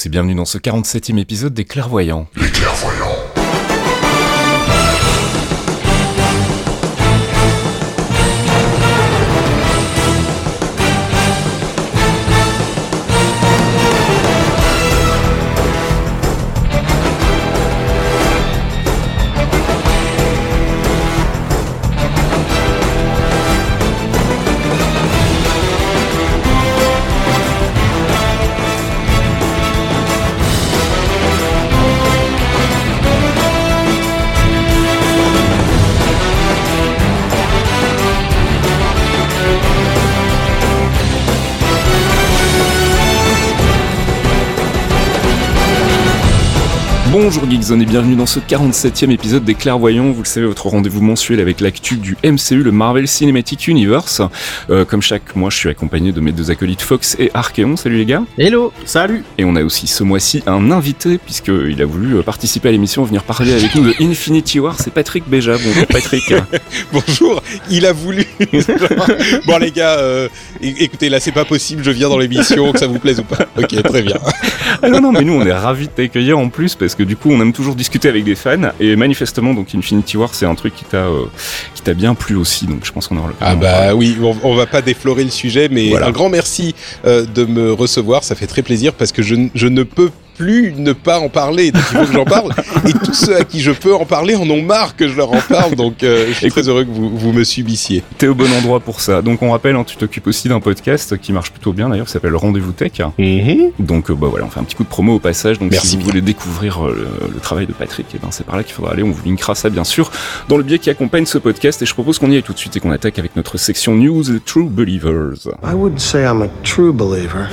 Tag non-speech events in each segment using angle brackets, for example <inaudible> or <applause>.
Tous et bienvenue dans ce 47e épisode des Clairvoyants. Les clairvoyants. Bonjour Geekzone et bienvenue dans ce 47e épisode des Clairvoyants. Vous le savez, votre rendez-vous mensuel avec l'actu du MCU, le Marvel Cinematic Universe. Euh, comme chaque mois, je suis accompagné de mes deux acolytes Fox et Archeon. Salut les gars. Hello Salut Et on a aussi ce mois-ci un invité, puisqu'il a voulu euh, participer à l'émission, venir parler avec nous de Infinity War. C'est Patrick Béja. Bonjour Patrick. <laughs> Bonjour, il a voulu. <laughs> bon les gars, euh, écoutez, là c'est pas possible, je viens dans l'émission, que ça vous plaise ou pas. Ok, très bien. ah non, non, mais nous on est ravis de t'accueillir en plus, parce que du coup on aime toujours discuter avec des fans, et manifestement donc Infinity War c'est un truc qui t'a euh, qui t'a bien plu aussi, donc je pense qu'on aura le Ah bah oui, on, on, va pas déflorer le sujet, mais Voilà. un grand merci euh, de me recevoir, ça fait très plaisir parce que je, je ne peux plus ne pas en parler, donc il faut que j'en parle. <laughs> Et tous ceux à qui je peux en parler en ont marre que je leur en parle, donc euh, je suis Écoute- très heureux que vous, vous me subissiez. T'es au bon endroit pour ça. Donc on rappelle, hein, tu t'occupes aussi d'un podcast qui marche plutôt bien d'ailleurs, qui s'appelle Rendez-vous Tech. Donc euh, bah voilà, on fait un petit coup de promo au passage. Donc Merci si vous bien. voulez découvrir euh, le, le travail de Patrick, eh ben, c'est par là qu'il faudra aller. On vous linkera ça bien sûr dans le biais qui accompagne ce podcast. Et je propose qu'on y aille tout de suite et qu'on attaque avec notre section News True Believers. I wouldn't say I'm a true believer.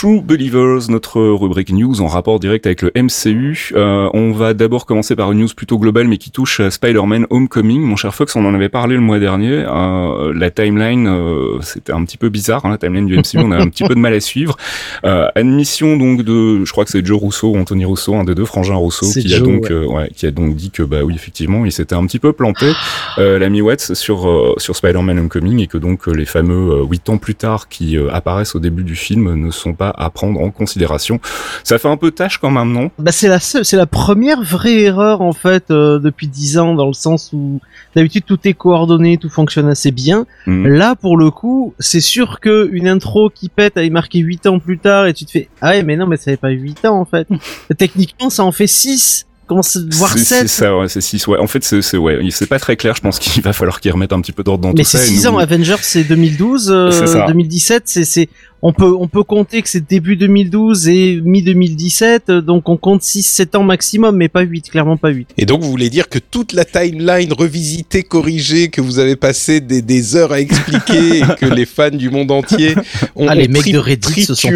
True Believers, notre rubrique news en rapport direct avec le MCU. Euh, on va d'abord commencer par une news plutôt globale mais qui touche Spider-Man Homecoming. Mon cher Fox, on en avait parlé le mois dernier. Euh, la timeline, euh, c'était un petit peu bizarre, hein, la timeline du MCU, on a un petit peu de mal à suivre. Euh, admission donc de, je crois que c'est Joe Rousseau ou Anthony Rousseau, un des deux frangins Rousseau, qui a donc, ouais. euh, ouais, qui a donc dit que bah oui effectivement, il s'était un petit peu planté, euh, l'ami Watts sur euh, sur Spider-Man Homecoming et que donc les fameux huit ans plus tard qui apparaissent au début du film ne sont pas à prendre en considération. Ça fait un peu tâche quand même, non? Bah c'est la c'est la première vraie erreur en fait euh, depuis 10 ans dans le sens où d'habitude tout est coordonné, tout fonctionne assez bien. Mhm. Là pour le coup, c'est sûr que une intro qui pète avait marqué 8 ans plus tard et tu te fais ah ouais mais non mais ça fait pas 8 ans en fait. <laughs> Techniquement ça en fait 6, commence voire C'est- C'est 7. ça, ouais, c'est 6, ouais. En fait, c'est, c'est, ouais, c'est pas très clair. Je pense <laughs> qu'il va falloir qu'ils remettent un petit peu d'ordre dans Mais tout ça. c'est et 6 nous- ans, Avengers c'est 2012, euh, C'est ça. 2017 c'est c'est on peut on peut compter que c'est début 2012 et mi 2017 euh, donc on compte 6 7 ans maximum mais pas 8 clairement pas 8. Et donc vous voulez dire que toute la timeline revisitée, corrigée, que vous avez passé des, des heures à expliquer et que <laughs> les fans du monde entier ont, Ah, les ont mecs tri- de Reddit se sont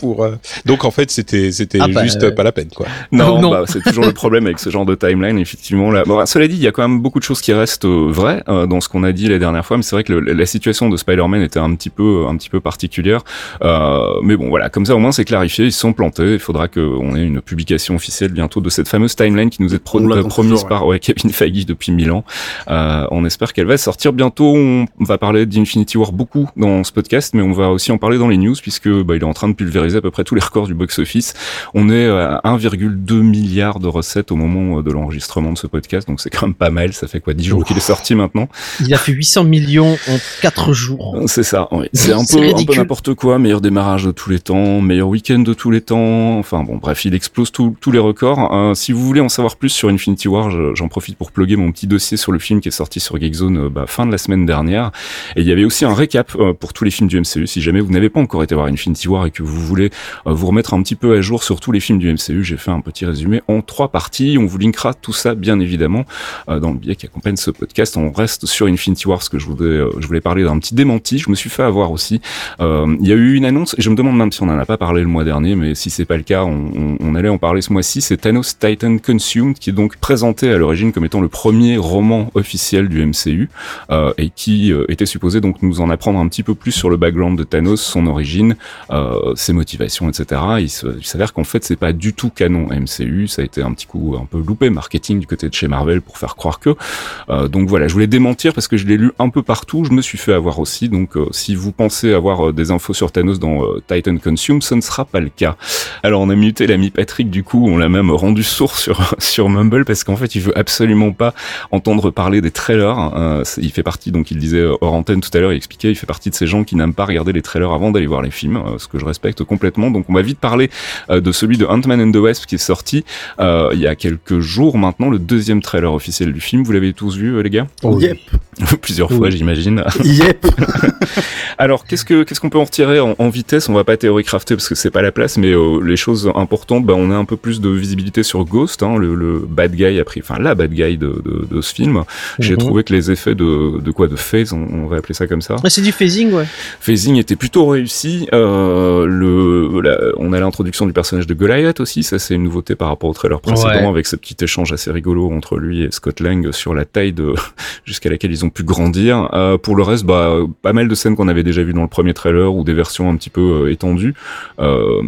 pour. euh, Donc en fait c'était c'était Ah bah, juste euh, pas la peine quoi. Non, Non. Bah, c'est toujours le problème avec ce genre de timeline, effectivement. Là. Bon, cela dit, il y a quand même beaucoup de choses qui restent euh, vraies euh, dans ce qu'on a dit la dernière fois, mais c'est vrai que le- la situation de Spider-Man était un petit peu, un petit peu particulière. Euh, mais bon, voilà, comme ça au moins c'est clarifié, ils sont plantés. Il faudra qu'on ait une publication officielle bientôt de cette fameuse timeline qui nous est pro- euh, promise toujours, ouais. par ouais, <laughs> Kevin Feige depuis mille ans. Euh, on espère qu'elle va sortir bientôt. On va parler d'Infinity War beaucoup dans ce podcast, mais on va aussi en parler dans les news puisque bah, il est en train de pulvériser à peu près tous les records du box-office. On est à 1,2 milliard de recettes au moment euh, de l'enregistrement de ce podcast, donc c'est quand même pas mal. Ça fait quoi 10 jours qu'il est sorti maintenant? Il a fait 800 millions en 4 jours. C'est ça, oui. C'est un peu, n'importe quoi. Meilleur démarrage de tous les temps, meilleur week-end de tous les temps. Enfin bon, bref, il explose tous les records. Euh, si vous voulez en savoir plus sur Infinity War, je- j'en profite pour plugger mon petit dossier sur le film qui est sorti sur Geekzone euh, bah, fin de la semaine dernière. Et il y avait aussi un récap euh, pour tous les films du MCU. Si jamais vous n'avez pas encore été voir Infinity War et que vous voulez vous remettre un petit peu à jour sur tous les films du MCU, j'ai fait un petit résumé en trois parties. On vous linkera tout ça, bien évidemment, dans le billet qui accompagne ce podcast. On reste sur Infinity War, parce que je voulais, je voulais parler d'un petit démenti. Je me suis fait avoir aussi. Il y a eu une annonce, et je me demande même si on en a pas parlé le mois dernier, mais si c'est pas le cas, on, on- on allait en parler ce mois-ci. C'est Thanos Titan Consumed, qui est donc présenté à l'origine comme étant le premier roman officiel du MCU, euh, et qui euh, était supposé donc nous en apprendre un petit peu plus sur le background de Thanos, son origine, euh, ses motivations, etc. Il s'avère qu'en fait c'est pas du tout canon MCU, ça a été un petit coup un peu loupé marketing du côté de chez Marvel pour faire croire que. Euh, donc voilà, je voulais démentir parce que je l'ai lu un peu partout, je me suis fait avoir aussi. Donc euh, si vous pensez avoir euh, des infos sur Thanos dans euh, Titan Consume, ce ne sera pas le cas. Alors on a muté l'ami Patrick du coup, on l'a même rendu sourd sur <laughs> sur Mumble parce qu'en fait il veut absolument pas entendre parler des trailers. Euh, c'est- il fait partie donc il disait hors antenne tout à l'heure, il expliquait, il fait partie de ces gens qui n'aiment pas regarder les trailers avant d'aller voir les films, euh, ce que je respecte complètement. Donc on va vite parler euh, de celui de Ant-Man and the Wasp qui est sorti euh, il y a quelques jours maintenant, le deuxième trailer officiel du film. Vous l'avez tous vu euh, les gars? Yep, <laughs> Plusieurs fois j'imagine. <laughs> yep. <laughs> Alors, qu'est-ce que qu'est-ce qu'on peut en retirer en, en vitesse? On va pas théorie crafter parce que c'est pas la place, mais euh, les choses importantes, bah, on a un peu plus de visibilité sur Ghost, hein, le, le bad guy a pris, enfin la bad guy de, de, de ce film. J'ai Mhm. trouvé que les effets de, de quoi, de phase, on, on va appeler ça comme ça. Ah, c'est du phasing, ouais. Phasing était plutôt réussi. Euh, le, la- on a l'introduction du personnage de Goliath aussi, ça c'est une nouveauté par rapport au trailer précédent, Ouais. avec ce petit échange assez rigolo entre lui et Scott Lang sur la taille de jusqu'à laquelle ils ont pu grandir. Euh, pour le reste, bah, pas mal de scènes qu'on avait déjà vues dans le premier trailer ou des versions un petit peu euh, étendues. Euh,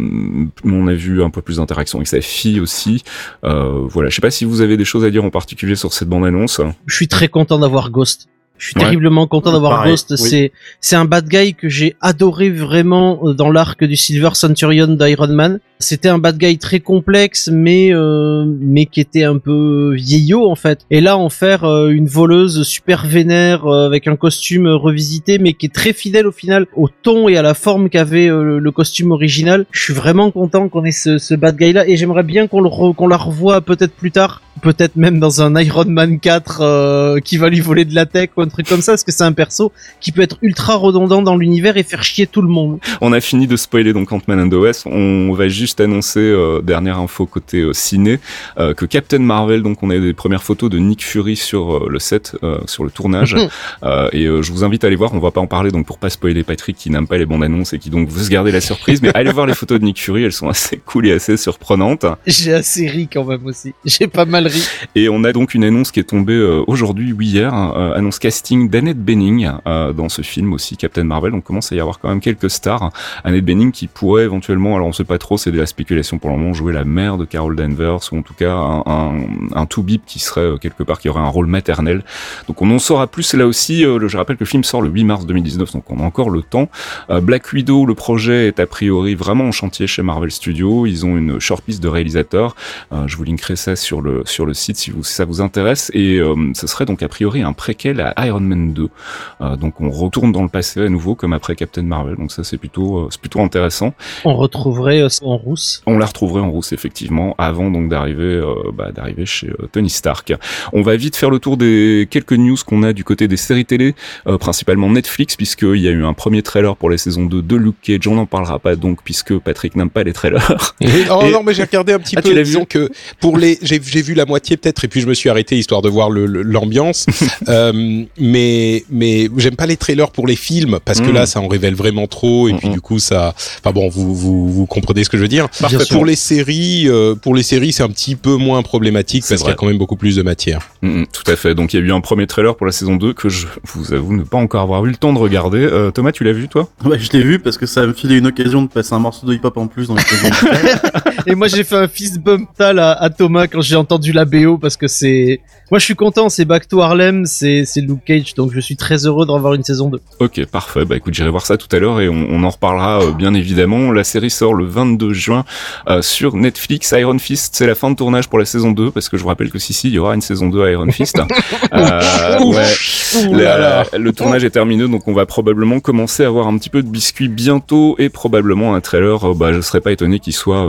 on a vu un peu plus d'interaction avec sa fille aussi. Voilà, je sais pas si vous avez des choses à dire en particulier sur cette bande-annonce. Je suis très content d'avoir Ghost. Je suis Ouais. terriblement content d'avoir Pareil, Ghost. oui. C'est c'est un bad guy que j'ai adoré vraiment euh, dans l'arc du Silver Centurion d'Iron Man. C'était un bad guy très complexe, mais euh, mais qui était un peu vieillot en fait. Et là, en faire euh, une voleuse super vénère euh, avec un costume revisité, mais qui est très fidèle au final au ton et à la forme qu'avait euh, le costume original. Je suis vraiment content qu'on ait ce, ce bad guy là, et j'aimerais bien qu'on le re- qu'on la revoie peut-être plus tard, peut-être même dans un Iron Man 4 euh, qui va lui voler de la tech ou un truc comme ça, parce que c'est un perso qui peut être ultra redondant dans l'univers et faire chier tout le monde. On a fini de spoiler donc Ant-Man and the Wasp. On va juste annoncer euh, dernière info côté euh, ciné euh, que Captain Marvel. Donc on a des premières photos de Nick Fury sur euh, le set, euh, sur le tournage. Euh, et euh, je vous invite à aller voir. On va pas en parler donc pour pas spoiler Patrick qui n'aime pas les bandes annonces et qui donc veut se garder la surprise. Mais allez voir les photos de Nick Fury. Elles sont assez cool et assez surprenantes. J'ai assez ri quand même aussi. J'ai pas mal Et on a donc une annonce qui est tombée euh, aujourd'hui ou hier, hein, euh, annonce casting d'Annette Bening euh, dans ce film aussi, Captain Marvel. Donc commence à y avoir quand même quelques stars. Annette Bening qui pourrait éventuellement, alors on sait pas trop, c'est de la spéculation pour le moment, jouer la mère de Carol Danvers ou en tout cas un, un, un to-bip qui serait quelque part qui aurait un rôle maternel. Donc on en saura plus là aussi. je rappelle que le film sort le 8 mars 2019, donc on a encore le temps. Black Widow, le projet est a priori vraiment en chantier chez Marvel Studios. Ils ont une shortlist de réalisateurs. Je vous linkerai ça sur le sur le site si, vous, si ça vous intéresse. Et euh, ce serait donc a priori un préquel à Iron Man 2. Euh, donc on retourne dans le passé à nouveau comme après Captain Marvel. Donc ça c'est plutôt euh, c'est plutôt intéressant. On retrouverait euh, ça en rousse. On la retrouverait en rousse effectivement avant donc d'arriver euh, bah, d'arriver chez euh, Tony Stark. On va vite faire le tour des quelques news qu'on a du côté des séries télé, euh, principalement Netflix puisqu'il y a eu un premier trailer pour la saison 2 de Luke Cage. On n'en parlera pas donc puisque Patrick n'aime pas les trailers. <laughs> Oh Et- non, mais j'ai regardé un petit Ah, peu. Disons que pour les, j'ai j'ai vu la moitié peut-être, et puis je me suis arrêté histoire de voir l'ambiance. <laughs> euh, mais mais j'aime pas les trailers pour les films parce que Mm. là, ça en révèle vraiment trop, et puis du coup, ça. Enfin bon, vous vous vous comprenez ce que je veux dire. Sûr. Pour les séries, euh, pour les séries, c'est un petit peu moins problématique parce qu'il y a quand même beaucoup plus de matière. Tout à fait. Donc il y a eu un premier trailer pour la saison 2 que je vous avoue ne pas encore avoir eu le temps de regarder. Euh, Thomas, tu l'as vu toi? Ouais, je l'ai vu parce que ça me filait une occasion de passer un morceau de hip-hop en plus dans le <laughs> Et moi j'ai fait un fist bump tal à, à Thomas quand j'ai entendu la BO parce que c'est. Moi je suis content, c'est Back to Harlem, c'est Luke Cage, donc je suis très heureux d'en avoir une saison 2. Ok, parfait. Bah écoute, j'irai voir ça tout à l'heure et on, on en reparlera euh, bien évidemment. La série sort le 22 juin euh, sur Netflix. Iron Fist, c'est la fin de tournage pour la saison 2 parce que je vous rappelle que si si, il y aura une saison 2 à Iron Fist. <laughs> Euh, ouais. La- le tournage est terminé, donc on va probablement commencer à avoir un petit peu de biscuits bientôt et probablement un trailer. bah, je serais pas étonné qu'il soit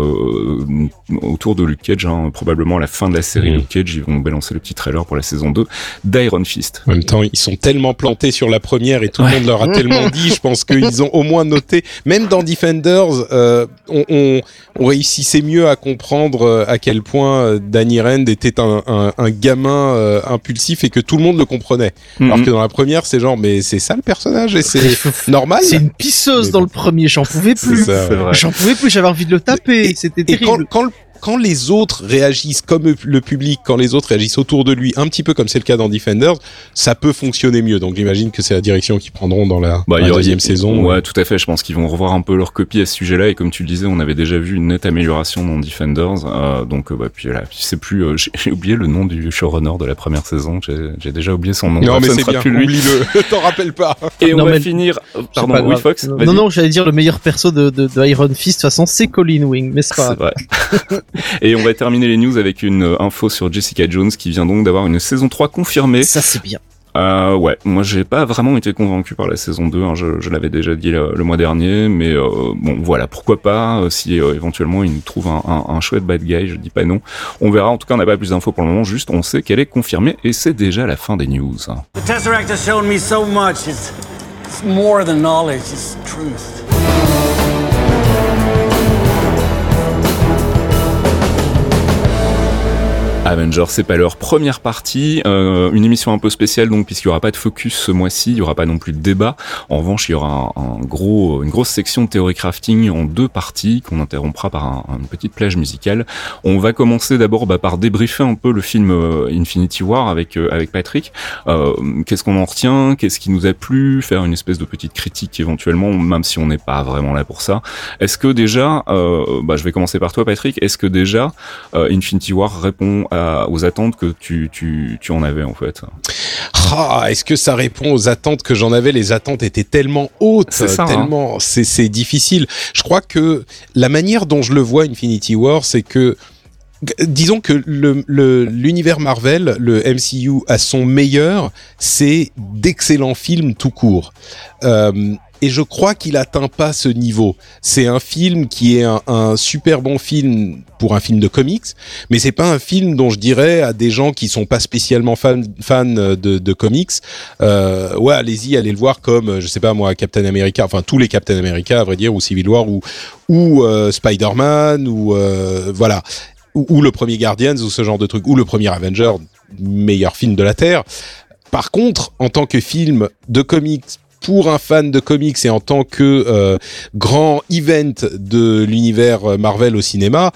autour de Luke Cage, hein, probablement à la fin de la série Mhm. Luke Cage, ils vont balancer le petit trailer pour la saison 2 d'Iron Fist. En même temps, ils sont tellement plantés sur la première et tout le monde leur a tellement dit. Je pense qu'ils ont au moins noté, même dans Defenders, euh, on, on, on réussissait mieux à comprendre euh, à quel point euh, Danny Rand était un, un, un gamin euh, impulsif et que tout le monde le comprenait. Alors Mhm. que dans la première, c'est genre, mais c'est ça le personnage et c'est <laughs> normal. C'est une pisseuse Mais dans bon. le premier, j'en pouvais plus. ouais. J'en pouvais plus, j'avais envie de le taper, c'était Et quand, terrible. quand, le- quand les autres réagissent comme le public, quand les autres réagissent autour de lui, un petit peu comme c'est le cas dans Defenders, ça peut fonctionner mieux. Donc j'imagine que c'est la direction qu'ils prendront dans la, Bah, la il y aura- deuxième saison. Ouais, tout à fait. Je pense qu'ils vont revoir un peu leur copie à ce sujet-là. Et comme tu le disais, on avait déjà vu une nette amélioration dans Defenders. Euh, donc, euh, bah, puis là, je sais plus. euh, <laughs> j'ai oublié le nom du showrunner de la première saison. J'ai j'ai déjà oublié son nom. Non, Bref, mais c'est bien. Oublie-le. <laughs> T'en rappelles pas. Et on va finir. Pardon, pas oui. Fox. Non, non, j'allais dire le meilleur perso de, de, de Iron Fist, de toute façon, c'est Colin Wing, mais c'est pas? C'est vrai. <laughs> Et on va terminer les news avec une euh, info sur Jessica Jones qui vient donc d'avoir une saison 3 confirmée. Ça, c'est bien. Euh, ouais, moi j'ai pas vraiment été convaincu par la saison 2, hein, je, je l'avais déjà dit le, le mois dernier, mais euh, bon voilà, pourquoi pas, euh, si euh, éventuellement il nous trouve un, un, un chouette bad guy, je dis pas non. On verra, en tout cas on n'a pas plus d'infos pour le moment, juste on sait qu'elle est confirmée et c'est déjà la fin des news. The Tesseract has shown me so much. It's, it's more than knowledge, it's truth. Avengers, c'est pas leur première partie, euh, une émission un peu spéciale donc puisqu'il y aura pas de focus ce mois-ci, il y aura pas non plus de débat. En revanche, il y aura un, gros, une grosse section de théorie crafting en deux parties qu'on interrompra par un- une petite plage musicale. On va commencer d'abord bah, par débriefer un peu le film euh, Infinity War avec euh, avec Patrick. Euh, qu'est-ce qu'on en retient? Qu'est-ce qui nous a plu? Faire une espèce de petite critique éventuellement, même si on n'est pas vraiment là pour ça. Est-ce que déjà, bah, je vais commencer par toi Patrick. Est-ce que déjà Infinity War répond à- aux attentes que tu, tu, tu en avais en fait Ah, est-ce que ça répond aux attentes que j'en avais? Les attentes étaient tellement hautes, ça, hein. tellement, c'est c'est difficile. Je crois que la manière dont je le vois Infinity War, c'est que disons que le- le- l'univers Marvel, le MCU à son meilleur, c'est d'excellents films tout court. Euh, et je crois qu'il atteint pas ce niveau. C'est un film qui est un, un super bon film pour un film de comics, mais c'est pas un film dont je dirais à des gens qui sont pas spécialement fans, fans de, de comics, euh, ouais, allez-y, allez le voir comme, je sais pas moi, Captain America, enfin tous les Captain America à vrai dire, ou Civil War, ou, ou euh, Spider-Man, ou euh, voilà, ou, ou le premier Guardians, ou ce genre de truc, ou le premier Avenger, meilleur film de la Terre. Par contre, en tant que film de comics pour un fan de comics et en tant que euh, grand event de l'univers Marvel au cinéma,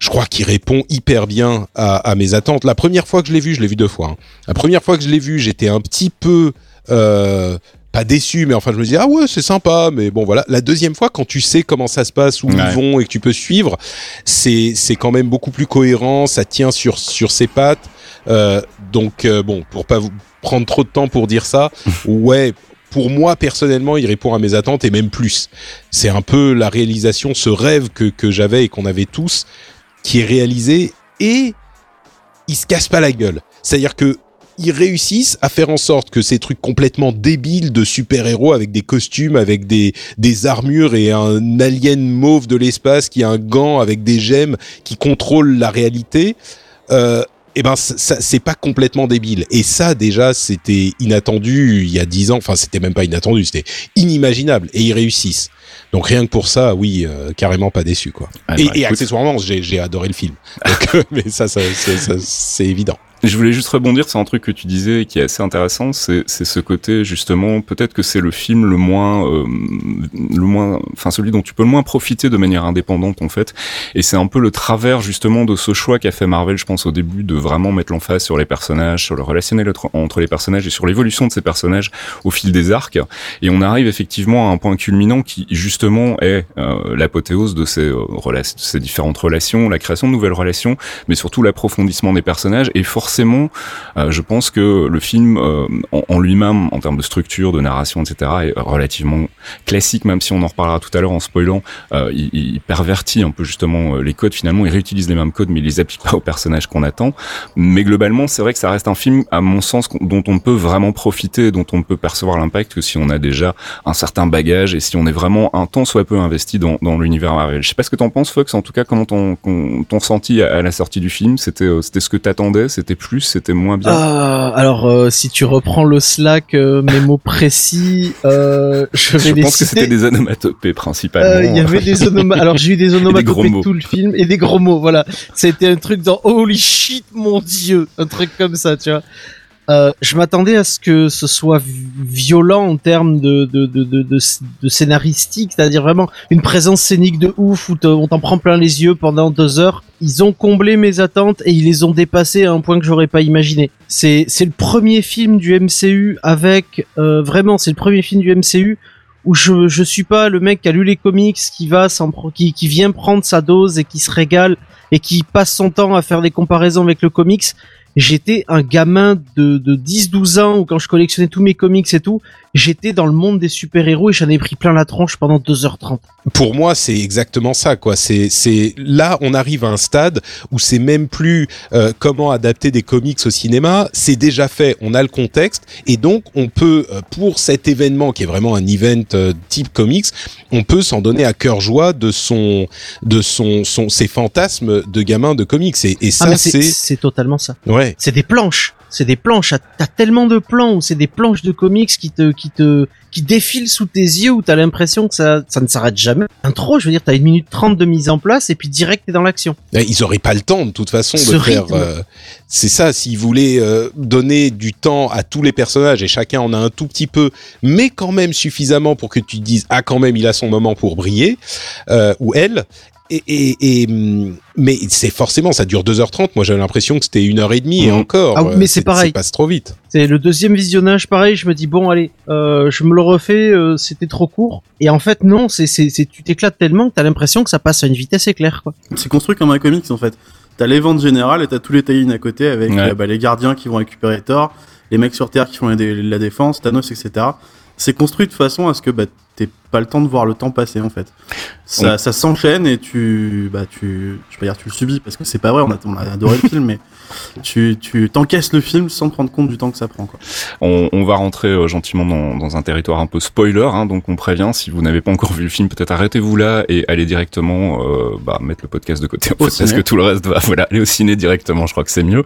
je crois qu'il répond hyper bien à, à mes attentes. La première fois que je l'ai vu, je l'ai vu deux fois. hein. La première fois que je l'ai vu, j'étais un petit peu euh, pas déçu, mais enfin je me disais ah ouais c'est sympa, mais bon voilà. La deuxième fois, quand tu sais comment ça se passe, où Ouais. ils vont et que tu peux suivre, c'est c'est quand même beaucoup plus cohérent, ça tient sur sur ses pattes. Euh, donc euh, bon, pour pas vous prendre trop de temps pour dire ça, <laughs> ouais. Pour moi personnellement, il répond à mes attentes et même plus. C'est un peu la réalisation, ce rêve que que j'avais et qu'on avait tous, qui est réalisé et ils se cassent pas la gueule. C'est-à-dire que ils réussissent à faire en sorte que ces trucs complètement débiles de super-héros avec des costumes, avec des, des armures et un alien mauve de l'espace qui a un gant avec des gemmes qui contrôle la réalité, euh, eh ben ça, c'est pas complètement débile. Et ça déjà c'était inattendu il y a dix ans. Enfin c'était même pas inattendu, c'était inimaginable. Et ils réussissent. Donc rien que pour ça, oui, euh, carrément pas déçu quoi. Ah, et, bah, et accessoirement, j'ai adoré le film. Donc, <laughs> mais ça, ça, c'est évident. Je voulais juste rebondir sur un truc que tu disais qui est assez intéressant, c'est ce côté justement, peut-être que c'est le film le moins, euh, le moins, enfin celui dont tu peux le moins profiter de manière indépendante en fait, et c'est un peu le travers justement de ce choix qu'a fait Marvel, je pense au début, de vraiment mettre l'emphase sur les personnages, sur le relationnel entre, les personnages et sur l'évolution de ces personnages au fil des arcs, et on arrive effectivement à un point culminant qui justement est euh, l'apothéose de ces, euh, ces différentes relations, la création de nouvelles relations, mais surtout l'approfondissement des personnages et forcément forcément, euh, je pense que le film euh, en, lui-même, en termes de structure, de narration, etc., est relativement classique, même si on en reparlera tout à l'heure en spoilant. euh, il, pervertit un peu justement euh, les codes. Finalement, il réutilise les mêmes codes, mais il les applique pas aux personnages qu'on attend. Mais globalement, c'est vrai que ça reste un film, à mon sens, dont on peut vraiment profiter, dont on peut percevoir l'impact que si on a déjà un certain bagage et si on est vraiment un temps soit peu investi dans, l'univers Marvel. Je sais pas ce que t'en penses, Fox. En tout cas, comment ton, ressenti à, à la sortie du film C'était c'était ce que t'attendais C'était plus C'était moins bien Ah, alors, euh, si tu reprends le Slack, euh, mes mots précis, euh, je vais Je les pense que c'était des onomatopées principalement. Euh, Il y avait des onomatopées. Alors j'ai eu des <laughs> onomatopées mots. tout le film et des gros mots. Voilà, c'était un truc dans Holy shit, mon dieu, un truc comme ça, tu vois. Euh, je m'attendais à ce que ce soit vi- violent en termes de de de de, de, scénaristique, c'est-à-dire vraiment une présence scénique de ouf où on t'en prend plein les yeux pendant deux heures. Ils ont comblé mes attentes et ils les ont dépassées à un point que j'aurais pas imaginé. C'est le premier film du MCU avec euh, vraiment c'est le premier film du MCU où je je suis pas le mec qui a lu les comics qui va qui qui vient prendre sa dose et qui se régale et qui passe son temps à faire des comparaisons avec le comics. J'étais un gamin de, de 10-12 ans où quand je collectionnais tous mes comics et tout, j'étais dans le monde des super-héros et j'en ai pris plein la tronche pendant 2h30. Pour moi, c'est exactement ça, quoi. C'est, c'est là, on arrive à un stade où c'est même plus euh, comment adapter des comics au cinéma. C'est déjà fait. On a le contexte et donc on peut, euh, pour cet événement qui est vraiment un event euh, type comics, on peut s'en donner à cœur joie de son, de son, son, ses fantasmes de gamin de comics. Et, et Ah ça, c'est c'est, c'est totalement ça. ouais. C'est des planches. C'est des planches. T'as tellement de plans où c'est des planches de comics qui te, qui te, qui défilent sous tes yeux où t'as l'impression que ça, ça ne s'arrête jamais. Intro, je veux dire, t'as une minute trente de mise en place et puis direct t'es dans l'action. Eh, Ils auraient pas le temps de toute façon Ce de faire. euh, c'est ça, s'ils voulaient euh, donner du temps à tous les personnages et chacun en a un tout petit peu, mais quand même suffisamment pour que tu te dises ah quand même il a son moment pour briller euh, ou elle. Et, et, et, hum, mais c'est forcément ça dure 2h30 moi j'avais l'impression que c'était une heure et demie et Mhm. encore Ah oui, euh, mais c'est pareil. ça passe trop vite C'est le deuxième visionnage, pareil. Je me dis bon, allez, euh, je me le refais. euh, C'était trop court. Et en fait, non. C'est, c'est, c'est, tu t'éclates tellement que t'as l'impression que ça passe à une vitesse éclair, quoi. C'est construit comme un comics en fait. T'as les ventes générales et t'as tous les tie à côté avec Ouais. euh, bah, les gardiens qui vont récupérer Thor, les mecs sur Terre qui font la, dé- la défense, Thanos, etc. C'est construit de façon à ce que bah, t'aies pas le temps de voir le temps passer en fait. Ça, ça s'enchaîne et tu, bah tu, je vais pas dire tu le subis parce que c'est pas vrai, on a, on a adoré le film, <laughs> mais tu, tu t'encaisses le film sans te rendre compte du temps que ça prend quoi. On, on va rentrer euh, gentiment dans, dans un territoire un peu spoiler, hein, donc on prévient, si vous n'avez pas encore vu le film, peut-être arrêtez-vous là et allez directement euh, bah, mettre le podcast de côté, en Au fait, parce que tout le reste va <laughs> voilà, aller au ciné directement, je crois que c'est mieux.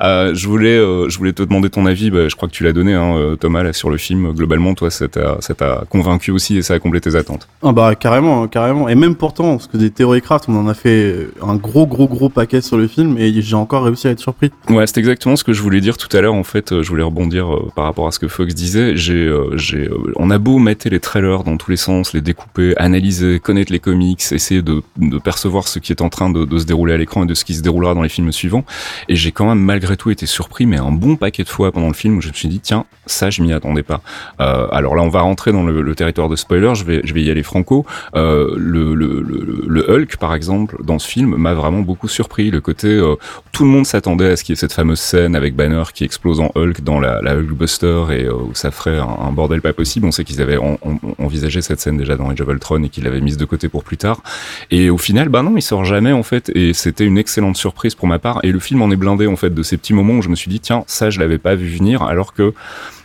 Euh, je voulais je voulais te demander ton avis, bah, je crois que tu l'as donné, hein, Thomas, là, sur le film. Globalement, toi, ça t'a ça t'a convaincu aussi et ça a comblé tes attentes. Ah bah carrément, carrément. Et même pourtant, parce que des théories craft, on en a fait un gros gros gros paquet sur le film et j'ai encore réussi à être surpris. Ouais, c'est exactement ce que je voulais dire tout à l'heure. En fait, euh, je voulais rebondir euh, par rapport à ce que Fox disait. J'ai, euh, j'ai, euh, on a beau mettre les trailers dans tous les sens, les découper, analyser, connaître les comics, essayer de, de percevoir ce qui est en train de, de se dérouler à l'écran et de ce qui se déroulera dans les films suivants. Et j'ai quand même malgré tout été surpris, mais un bon paquet de fois pendant le film où je me suis dit tiens, ça je m'y attendais pas. Euh, alors là, on va rentrer dans le, le territoire de spoiler. Je vais, je vais y aller franco. Euh, le, Hulk, par exemple, dans ce film, m'a vraiment beaucoup surpris. Le côté, euh, tout le monde s'attendait à ce qu'il y ait cette fameuse scène avec Banner qui explose en Hulk dans la, la Hulkbuster et euh, où ça ferait un, bordel pas possible. On sait qu'ils avaient en- en- envisagé cette scène déjà dans Age of Ultron et qu'ils l'avaient mise de côté pour plus tard. Et au final, bah non, il sort jamais en fait. Et c'était une excellente surprise pour ma part. Et le film en est blindé en fait de ces petits moments où je me suis dit tiens, ça je l'avais pas vu venir, alors que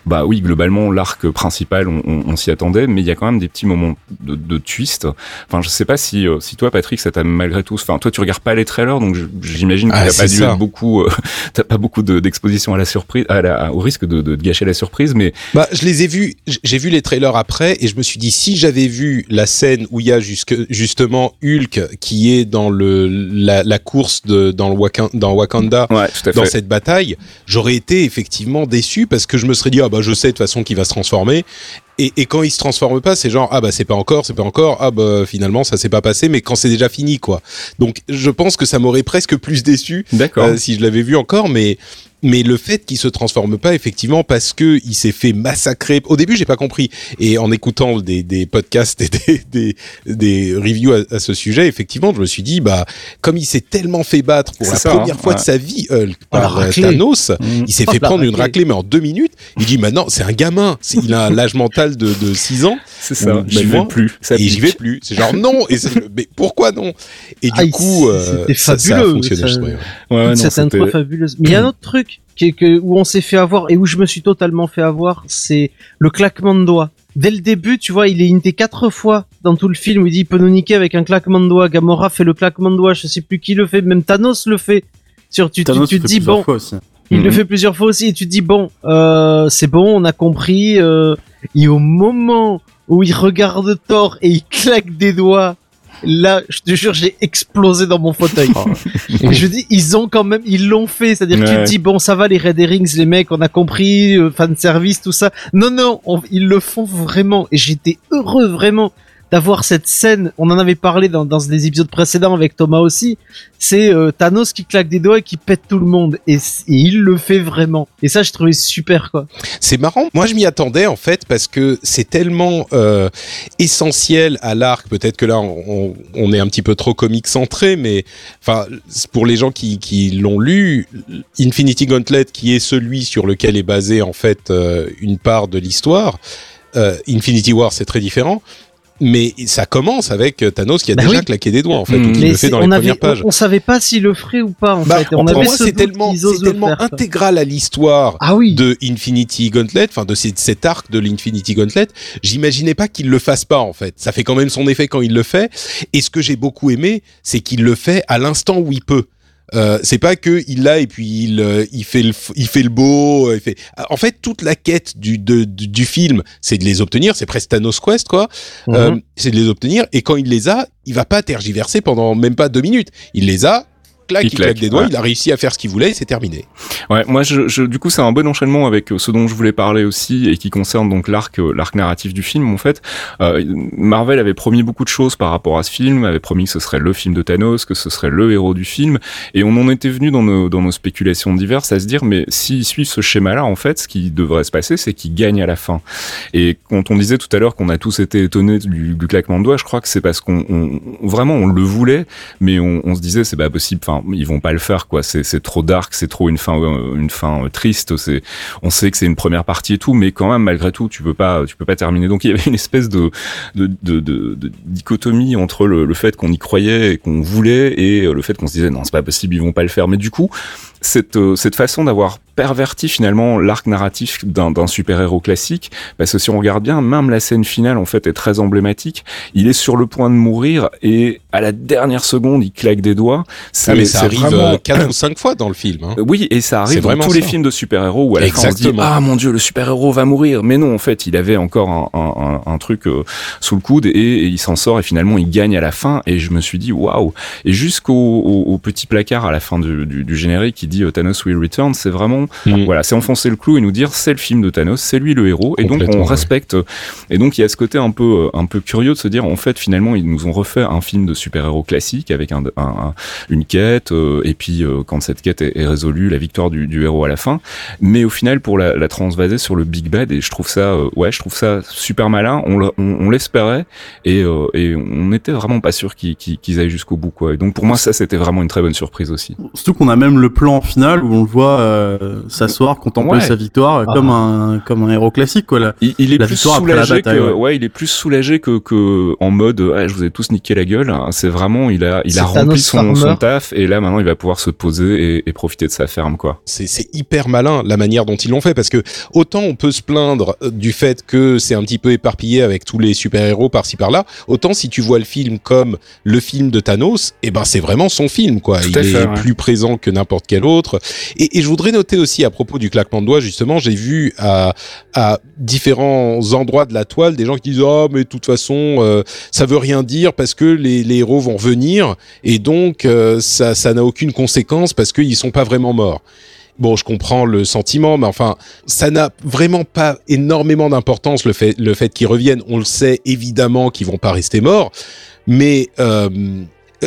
bah oui, globalement, l'arc principal, on, on- on s'y attendait, mais il y a quand même des petits moments de, de twist. Enfin, je sais pas si, euh, si toi, Patrick, ça t'a malgré tout. Enfin, toi, tu regardes pas les trailers, donc j'imagine que Ah, t'as pas dû être beaucoup, euh, <laughs> t'as pas beaucoup de- d'exposition à la surprise, à la, au risque de, gâcher la surprise, mais Bah, je les ai vus, j'ai vu les trailers après et je me suis dit si j'avais vu la scène où il y a jusque, justement Hulk qui est dans le la, la course de dans le Wakan- dans Wakanda ouais, dans fait. cette bataille, j'aurais été effectivement déçu parce que je me serais dit ah bah je sais de toute façon qu'il va se transformer Et, et quand il se transforme pas, c'est genre ah bah c'est pas encore, c'est pas encore, ah bah finalement ça s'est pas passé, mais quand c'est déjà fini quoi. Donc je pense que ça m'aurait presque plus déçu euh, si je l'avais vu encore, mais mais le fait qu'il se transforme pas effectivement parce que il s'est fait massacrer. Au début j'ai pas compris et en écoutant des, des podcasts et des, des, des reviews à, à ce sujet, effectivement je me suis dit bah comme il s'est tellement fait battre pour la ça, première hein, fois ouais. de sa vie Hulk Oh, par euh. Thanos, Mhm. il s'est Oh, fait prendre une raclée. mais en deux minutes. Il dit maintenant c'est un gamin, il a l'âge mental de, de 6 ans C'est ça. J'y vais plus. Ça et j'y vais plus. C'est genre non. Et c'est- mais pourquoi non? Et du Ah, coup, euh, c'était ça, ça a fabuleux, fonctionné, ça- je trouvais. ouais. Ouais, non, cette intro c'était- fabuleuse. Mais il y a un autre truc qui est que, où on s'est fait avoir et où je me suis totalement fait avoir, c'est le claquement de doigts. Dès le début, tu vois, il est hinté quatre fois dans tout le film où il dit il peut nous niquer avec un claquement de doigts. Gamora fait le claquement de doigts, je sais plus qui le fait, même Thanos le fait. Sur, tu, tu- Thanos tu, le te dis bon, il le Mhm. fait plusieurs fois aussi et tu te dis bon, euh, c'est bon, on a compris. Euh, et au moment où il regarde Thor et il claque des doigts, là, je te jure, j'ai explosé dans mon fauteuil. Et je dis, ils ont quand même, ils l'ont fait. C'est-à-dire que tu te dis, bon, ça va, les Red Herrings, les mecs, on a compris, euh, fan service, tout ça. Non, non, on- ils le font vraiment. Et j'étais heureux, vraiment, d'avoir cette scène. On en avait parlé dans, dans des épisodes précédents avec Thomas aussi. C'est euh, Thanos qui claque des doigts et qui pète tout le monde. Et, il le fait vraiment. Et ça, je trouvais super, quoi. C'est marrant. Moi, je m'y attendais en fait parce que c'est tellement euh, essentiel à l'arc. Peut-être que là, on, est un petit peu trop comique centré, mais pour les gens qui, l'ont lu, Infinity Gauntlet, qui est celui sur lequel est basé en fait euh, une part de l'histoire. Infinity War, c'est très différent. Mais ça commence avec Thanos qui a Bah déjà oui. claqué des doigts en fait, Mm. ou qui Mais le fait dans les on, premières avait, pages. on, on savait pas s'il le ferait ou pas, en Bah, fait. On pour avait moi, ce c'est tellement, intégral à l'histoire Ah oui. de Infinity Gauntlet, enfin de cet, cet arc de l'Infinity Gauntlet, j'imaginais pas qu'il le fasse pas en fait. Ça fait quand même son effet quand il le fait. Et ce que j'ai beaucoup aimé, c'est qu'il le fait à l'instant où il peut. Euh, c'est pas que il l'a et puis il, euh, il fait le il fait le beau euh, il fait en fait toute la quête du de- du, du film c'est de les obtenir c'est presque Thanos Quest quoi Mhm. Euh, c'est de les obtenir et quand il les a il va pas tergiverser pendant même pas deux minutes il les a clac, Il il, claque claque, des doigts ouais. il a réussi à faire ce qu'il voulait et c'est terminé Ouais, moi, je, je- du coup, c'est un bon enchaînement avec euh, ce dont je voulais parler aussi et qui concerne donc l'arc, euh, l'arc narratif du film. En fait, euh, Marvel avait promis beaucoup de choses par rapport à ce film, avait promis que ce serait le film de Thanos, que ce serait le héros du film, et on en était venu dans nos, dans nos spéculations diverses à se dire, mais s'ils suivent ce schéma-là, en fait, ce qui devrait se passer, c'est qu'ils gagnent à la fin. Et quand on disait tout à l'heure qu'on a tous été étonnés du, du claquement de doigts, je crois que c'est parce qu'on on- vraiment on le voulait, mais on, on se disait c'est pas possible. Enfin, ils vont pas le faire quoi. C'est trop dark, c'est trop une fin euh, une fin euh, triste. C'est on sait que c'est une première partie et tout, mais quand même malgré tout tu peux pas tu peux pas terminer. Donc il y avait une espèce de de, de, de, dichotomie entre le, le fait qu'on y croyait et qu'on voulait et le fait qu'on se disait non c'est pas possible ils vont pas le faire. Mais du coup cette euh, cette façon d'avoir perverti finalement l'arc narratif d'un super-héros classique parce que si on regarde bien même la scène finale en fait est très emblématique. Il est sur le point de mourir et à la dernière seconde il claque des doigts. C'est ah, mais ça arrive vraiment- euh, quatre ou cinq fois dans le film hein. Euh, oui, et ça arrive dans tous les films de super-héros où à la fin on se dit ah mon dieu le super-héros va mourir, mais non en fait il avait encore un, un, un, un truc euh, sous le coude et, et il s'en sort et finalement il gagne à la fin. Et je me suis dit waouh. Et jusqu'au au, au petit placard à la fin du, du, du générique qui dit euh, Thanos will return c'est vraiment Mm. voilà c'est enfoncer le clou et nous dire c'est le film de Thanos c'est lui le héros et donc on ouais. respecte et donc il y a ce côté un peu euh, un peu curieux de se dire en fait finalement ils nous ont refait un film de super-héros classique avec un, un- un- une quête euh, et puis euh, quand cette quête est, est résolue la victoire du, du héros à la fin mais au final pour la, la transvaser sur le big bad et je trouve ça euh, ouais je trouve ça super malin on, le- on, on l'espérait et, euh, et on n'était vraiment pas sûr qu'ils aillent jusqu'au bout quoi et donc pour moi ça c'était vraiment une très bonne surprise aussi Surtout qu'on a même le plan final où on le voit euh, s'asseoir, contempler Ouais. sa victoire euh, Ah. comme un comme un héros classique quoi. Là. il, il est La plus la soulagé bataille, que ouais. ouais. il est plus soulagé que, que en mode ouais, je vous ai tous niqué la gueule hein. c'est vraiment il a il a rempli son, son taf et là maintenant il va pouvoir se poser et, et profiter de sa ferme quoi c'est c'est hyper malin la manière dont ils l'ont fait parce que autant on peut se plaindre euh, du fait que c'est un petit peu éparpillé avec tous les super-héros par-ci par-là, autant si tu vois le film comme le film de Thanos, eh ben c'est vraiment son film quoi. Tout Il est fait, ouais. plus présent que n'importe quel Et, je voudrais noter aussi à propos du claquement de doigts justement, j'ai vu à, différents endroits de la toile des gens qui disent oh mais de toute façon euh, ça veut rien dire parce que les, héros vont venir et donc euh, ça n'a aucune conséquence parce qu'ils sont pas vraiment morts. bon, je comprends le sentiment, mais enfin, ça n'a vraiment pas énormément d'importance le fait, qu'ils reviennent. On le sait évidemment qu'ils vont pas rester morts, mais euh,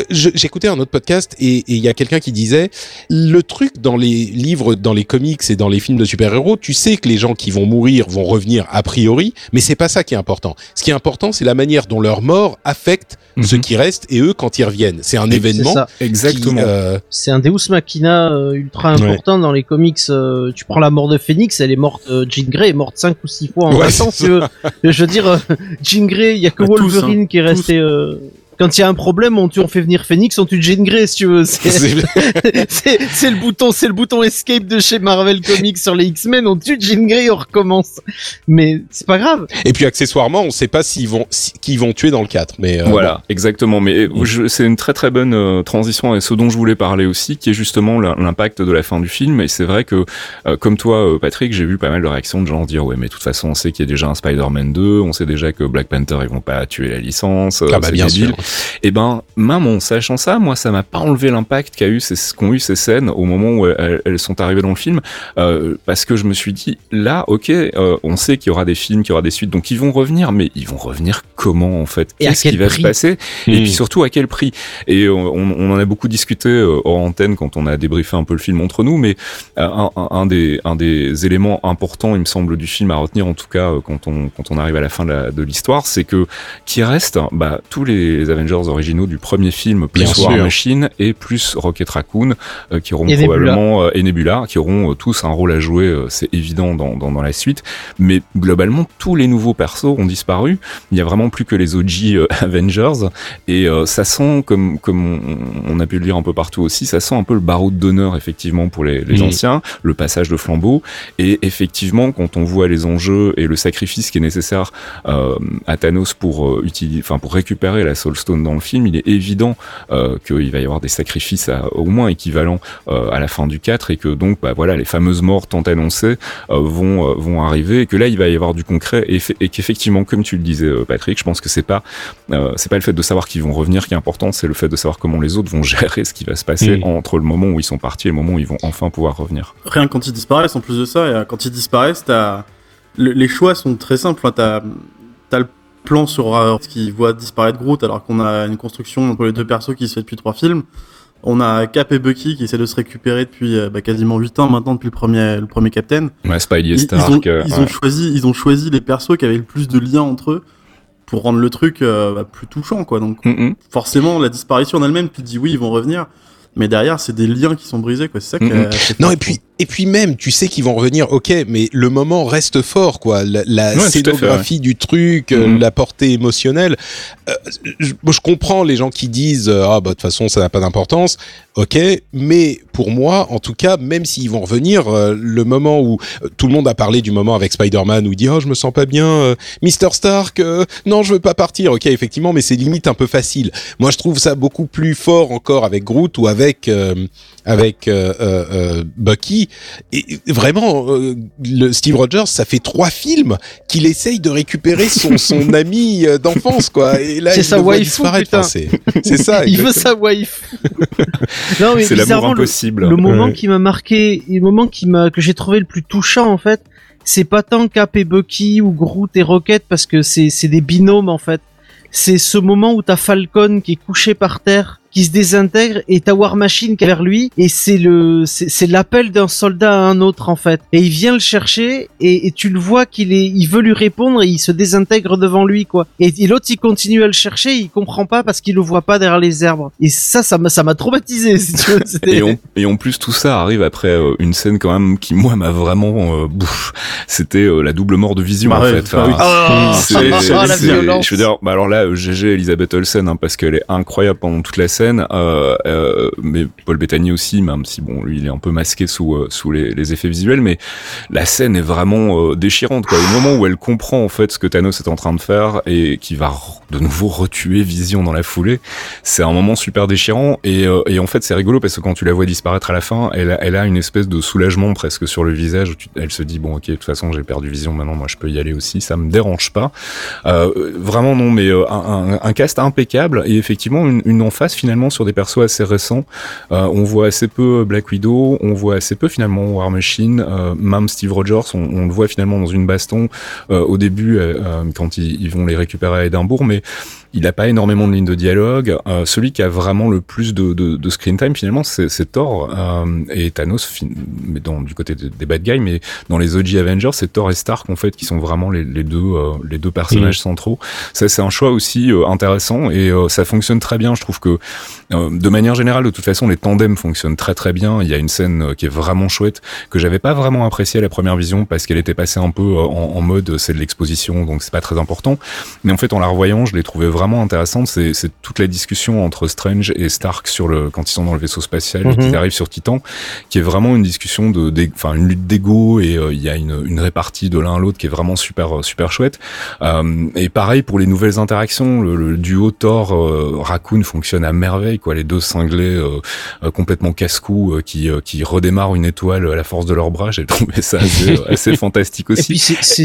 j'écoutais un autre podcast et il y a quelqu'un qui disait le truc dans les livres, dans les comics et dans les films de super-héros, tu sais que les gens qui vont mourir vont revenir a priori, mais c'est pas ça qui est important. Ce qui est important, c'est la manière dont leur mort affecte Mhm. ceux qui restent et eux quand ils reviennent. C'est un C'est événement. ça. Exactement. euh, C'est un Deus Machina euh, ultra important dans les comics. euh, tu prends la mort de Phoenix, elle est morte. euh, Jean Grey est morte cinq ou six fois en Ouais, 20 ans. c'est si tu veux. Je veux dire, euh, Jean Grey, il y a que Bah, tous, Wolverine hein, qui est resté. euh, Quand il y a un problème, on, tue, on fait venir Phoenix, on tue Jean Grey, si tu veux. C'est c'est- <laughs> c'est- c'est le bouton, c'est le bouton escape de chez Marvel Comics sur les X-Men. On tue Jean Grey, on recommence. Mais c'est pas grave. et puis accessoirement, on sait pas s'ils vont, si- qui vont tuer dans le 4. Mais euh, Voilà, exactement. Mais Mm. je- c'est une très très bonne euh, transition à ce dont je voulais parler aussi, qui est justement l'impact de la fin du film. Et c'est vrai que, euh, comme toi, euh, Patrick, j'ai vu pas mal de réactions de gens dire ouais, mais de toute façon, on sait qu'il y a déjà un Spider-Man 2, on sait déjà que Black Panther ils vont pas tuer la licence. euh, Ah bah bien débile. sûr. Et ben, même en sachant ça, moi, ça m'a pas enlevé l'impact qu'a eu ces, qu'ont eu ces scènes au moment où elles, elles sont arrivées dans le film, euh, parce que je me suis dit, là, ok, euh, on sait qu'il y aura des films, qu'il y aura des suites, donc ils vont revenir, mais ils vont revenir comment en fait? Qu'est-ce qui va prix? se passer? Et Hmm. puis surtout à quel prix? Et on, on- on en a beaucoup discuté euh, hors antenne quand on a débriefé un peu le film entre nous, mais euh, un, un- un des, un des éléments importants, il me semble, du film à retenir, en tout cas quand on, quand on arrive à la fin de la- de l'histoire, c'est que qui reste bah, tous les Avengers originaux du premier film, plus Bien War sûr. Machine et plus Rocket Raccoon, euh, qui auront Et probablement euh, et Nebula, qui auront euh, tous un rôle à jouer, c'est évident dans, dans, dans la suite. Mais globalement, tous les nouveaux persos ont disparu. Il y a vraiment plus que les OG <laughs> Avengers, et ça sent comme comme on, on a pu le lire un peu partout aussi, ça sent un peu le barreau d'honneur effectivement pour les, les anciens, le passage de flambeau, et effectivement quand on voit les enjeux et le sacrifice qui est nécessaire euh, à Thanos pour euh, utiliser, enfin pour récupérer la Soul Stone dans le film, il est évident euh, qu'il va y avoir des sacrifices à, au moins équivalents euh, à la fin du 4 et que donc bah voilà les fameuses morts tant annoncées euh, vont euh, vont arriver et que là il va y avoir du concret et, et qu'effectivement comme tu le disais Patrick, je pense que c'est pas euh, c'est pas le fait de savoir qu'ils vont revenir qui est important, c'est le fait de savoir comment les autres vont <laughs> gérer ce qui va se passer Mm. entre le moment où ils sont partis et le moment où ils vont enfin pouvoir revenir. Rien que quand ils disparaissent, en plus de ça, et, quand ils disparaissent, t'as... le- les choix sont très simples. Enfin, t'as... t'as le plan sur euh, ce qui voit disparaître Groot, alors qu'on a une construction entre les deux persos qui se fait depuis trois films. On a Cap et Bucky qui essaient de se récupérer depuis euh, bah, quasiment 8 ans maintenant depuis le premier, le premier Captain. Ouais, Spidey et Ils, ils Stark. ont, euh, ils ouais. ont choisi, ils ont choisi les persos qui avaient le plus de liens entre eux pour rendre le truc euh, bah, plus touchant, quoi. Donc Mm, mm. forcément, la disparition en elle-même, tu te dis oui, ils vont revenir, mais derrière, c'est des liens qui sont brisés, quoi. C'est ça qui est assez Non et puis et puis même tu sais qu'ils vont revenir ok mais le moment reste fort quoi. La, la Ouais, tout à fait, scénographie du truc euh, Mhm. la portée émotionnelle Euh, je, comprends les gens qui disent euh, ah bah de toute façon ça n'a pas d'importance ok mais pour moi en tout cas même s'ils vont revenir euh, le moment où euh, tout le monde a parlé du moment avec Spider-Man où il dit oh je me sens pas bien Mr Stark non je veux pas partir ok effectivement mais c'est limite un peu facile. Moi je trouve ça beaucoup plus fort encore avec Groot ou avec avec euh, et vraiment euh, le Steve Rogers ça fait trois films qu'il essaye de récupérer son <laughs> son ami euh, d'enfance quoi et là C'est il sa waifu, disparaître putain. Enfin, c'est ça <laughs> Il veut sa wife. <laughs> non mais C'est l'amour bizarrement, le, impossible. le moment Ouais. qui m'a marqué, le moment qui m'a que j'ai trouvé le plus touchant en fait, c'est pas tant Cap et Bucky ou Groot et Rocket parce que c'est c'est des binômes en fait. C'est ce moment où t'as Falcon qui est couché par terre, qui se désintègre et t'as War Machine qui est vers lui et c'est le c'est c'est l'appel d'un soldat à un autre en fait. Et il vient le chercher et, et tu le vois qu'il est il veut lui répondre et il se désintègre devant lui quoi. Et, et l'autre il continue à le chercher, il comprend pas parce qu'il le voit pas derrière les herbes. Et ça ça m'a ça m'a traumatisé <laughs> si tu veux. C'était- Et en, et en plus tout ça arrive après euh, une scène quand même qui moi m'a vraiment euh, c'était euh, la double mort de Vision Bah en ouais, fait. bah oui. Ah, c'est- ah, c'est- ah, la c'est- violence. je veux dire, bah alors là, euh, GG Elisabeth Olsen, hein, parce qu'elle est incroyable pendant toute la scène, euh, euh, mais Paul Bettany aussi, même si bon, lui, il est un peu masqué sous euh, sous les, effets visuels, mais la scène est vraiment déchirante. Quoi. Au moment où elle comprend en fait ce que Thanos est en train de faire et qui va de nouveau retuer Vision dans la foulée, c'est un moment super déchirant. Et, et en fait, c'est rigolo parce que quand tu la vois disparaître à la fin, elle elle a une espèce de soulagement presque sur le visage. Elle se dit bon, ok, de toute façon, j'ai perdu Vision, maintenant, moi, je peux y aller aussi. Ça me dérange pas. Vraiment non, mais un, un- un cast impeccable et effectivement une, une en face finalement sur des persos assez récents. Euh, on voit assez peu Black Widow, on voit assez peu finalement War Machine, euh, même Steve Rogers, on, le voit finalement dans une baston euh, au début euh, quand ils, ils, vont les récupérer à Édimbourg, mais il n'a pas énormément de lignes de dialogue. Euh, celui qui a vraiment le plus de, de, de screen time finalement, c'est Thor euh, et Thanos, mais dans, du côté des, bad guys, mais dans les OG Avengers, c'est Thor et Stark en fait qui sont vraiment les, les deux euh, les deux personnages mmh. centraux. Ça c'est un choix aussi euh, intéressant et euh, ça fonctionne très bien. Je trouve que de manière générale, de toute façon, les tandems fonctionnent très très bien. Il y a une scène qui est vraiment chouette que j'avais pas vraiment appréciée à la première vision parce qu'elle était passée un peu en, en mode c'est de l'exposition donc c'est pas très important. Mais en fait en la revoyant, je l'ai trouvé vraiment vraiment intéressante, c'est toute la discussion entre Strange et Stark sur le quand ils sont dans le vaisseau spatial mm -hmm. et qu'ils arrivent sur Titan, qui est vraiment une discussion de, enfin une lutte d'ego et euh, il y a une, une répartie de l'un à l'autre qui est vraiment super super chouette. Euh, et pareil pour les nouvelles interactions, le, le duo Thor euh, Raccoon fonctionne à merveille quoi, les deux cinglés euh, complètement casse-cou qui qui redémarrent une étoile à la force de leurs bras, j'ai trouvé ça assez, <laughs> assez fantastique aussi. Et puis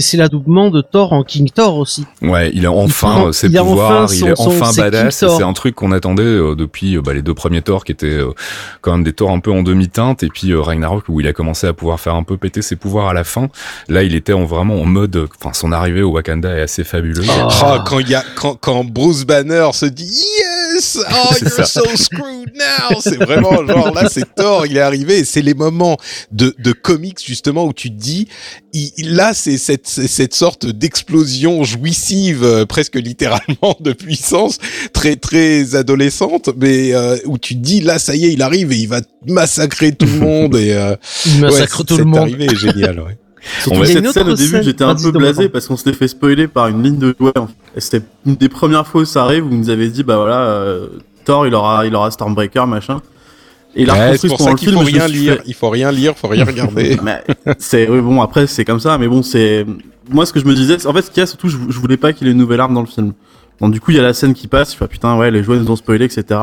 c'est l'adoubement de Thor en King Thor aussi. Ouais, il a enfin ses pouvoirs, enfin il est enfin badass. C'est un truc qu'on attendait euh, depuis euh, bah, les deux premiers Thor qui étaient euh, quand même des Thor un peu en demi-teinte et puis Ragnarok où il a commencé à pouvoir faire un peu péter ses pouvoirs à la fin. Là, il était en, vraiment en mode, enfin son arrivée au Wakanda est assez fabuleuse. Oh, oh quand il y a quand, quand Bruce Banner se dit <laughs> oh you're so screwed now, <laughs> c'est vraiment genre là c'est Thor, il est arrivé et c'est les moments de de comics justement où tu te dis il, là c'est cette cette sorte d'explosion jouissive presque littéralement de puissance très très adolescente, mais euh, où tu te dis là ça y est, il arrive et il va massacrer tout le monde et euh, il massacre ouais, tout le monde. Arrivé est génial, ouais. Surtout cette scène au début, j'étais un peu blasé parce qu'on s'était fait spoiler par une ligne de jouet. C'était une des premières fois où ça arrive où vous nous avez dit bah voilà euh, Thor il aura il aura Stormbreaker machin. Et il a ouais, c'est pour ça qu'il faut rien lire, fait... il faut rien lire, faut rien <laughs> regarder. c'est oui, bon après c'est comme ça, mais bon c'est moi ce que je me disais, en fait ce qu'il y a surtout je, je voulais pas qu'il ait une nouvelle arme dans le film. Bon, du coup, il y a la scène qui passe, je fais putain, ouais, les joueurs nous ont spoilé, etc.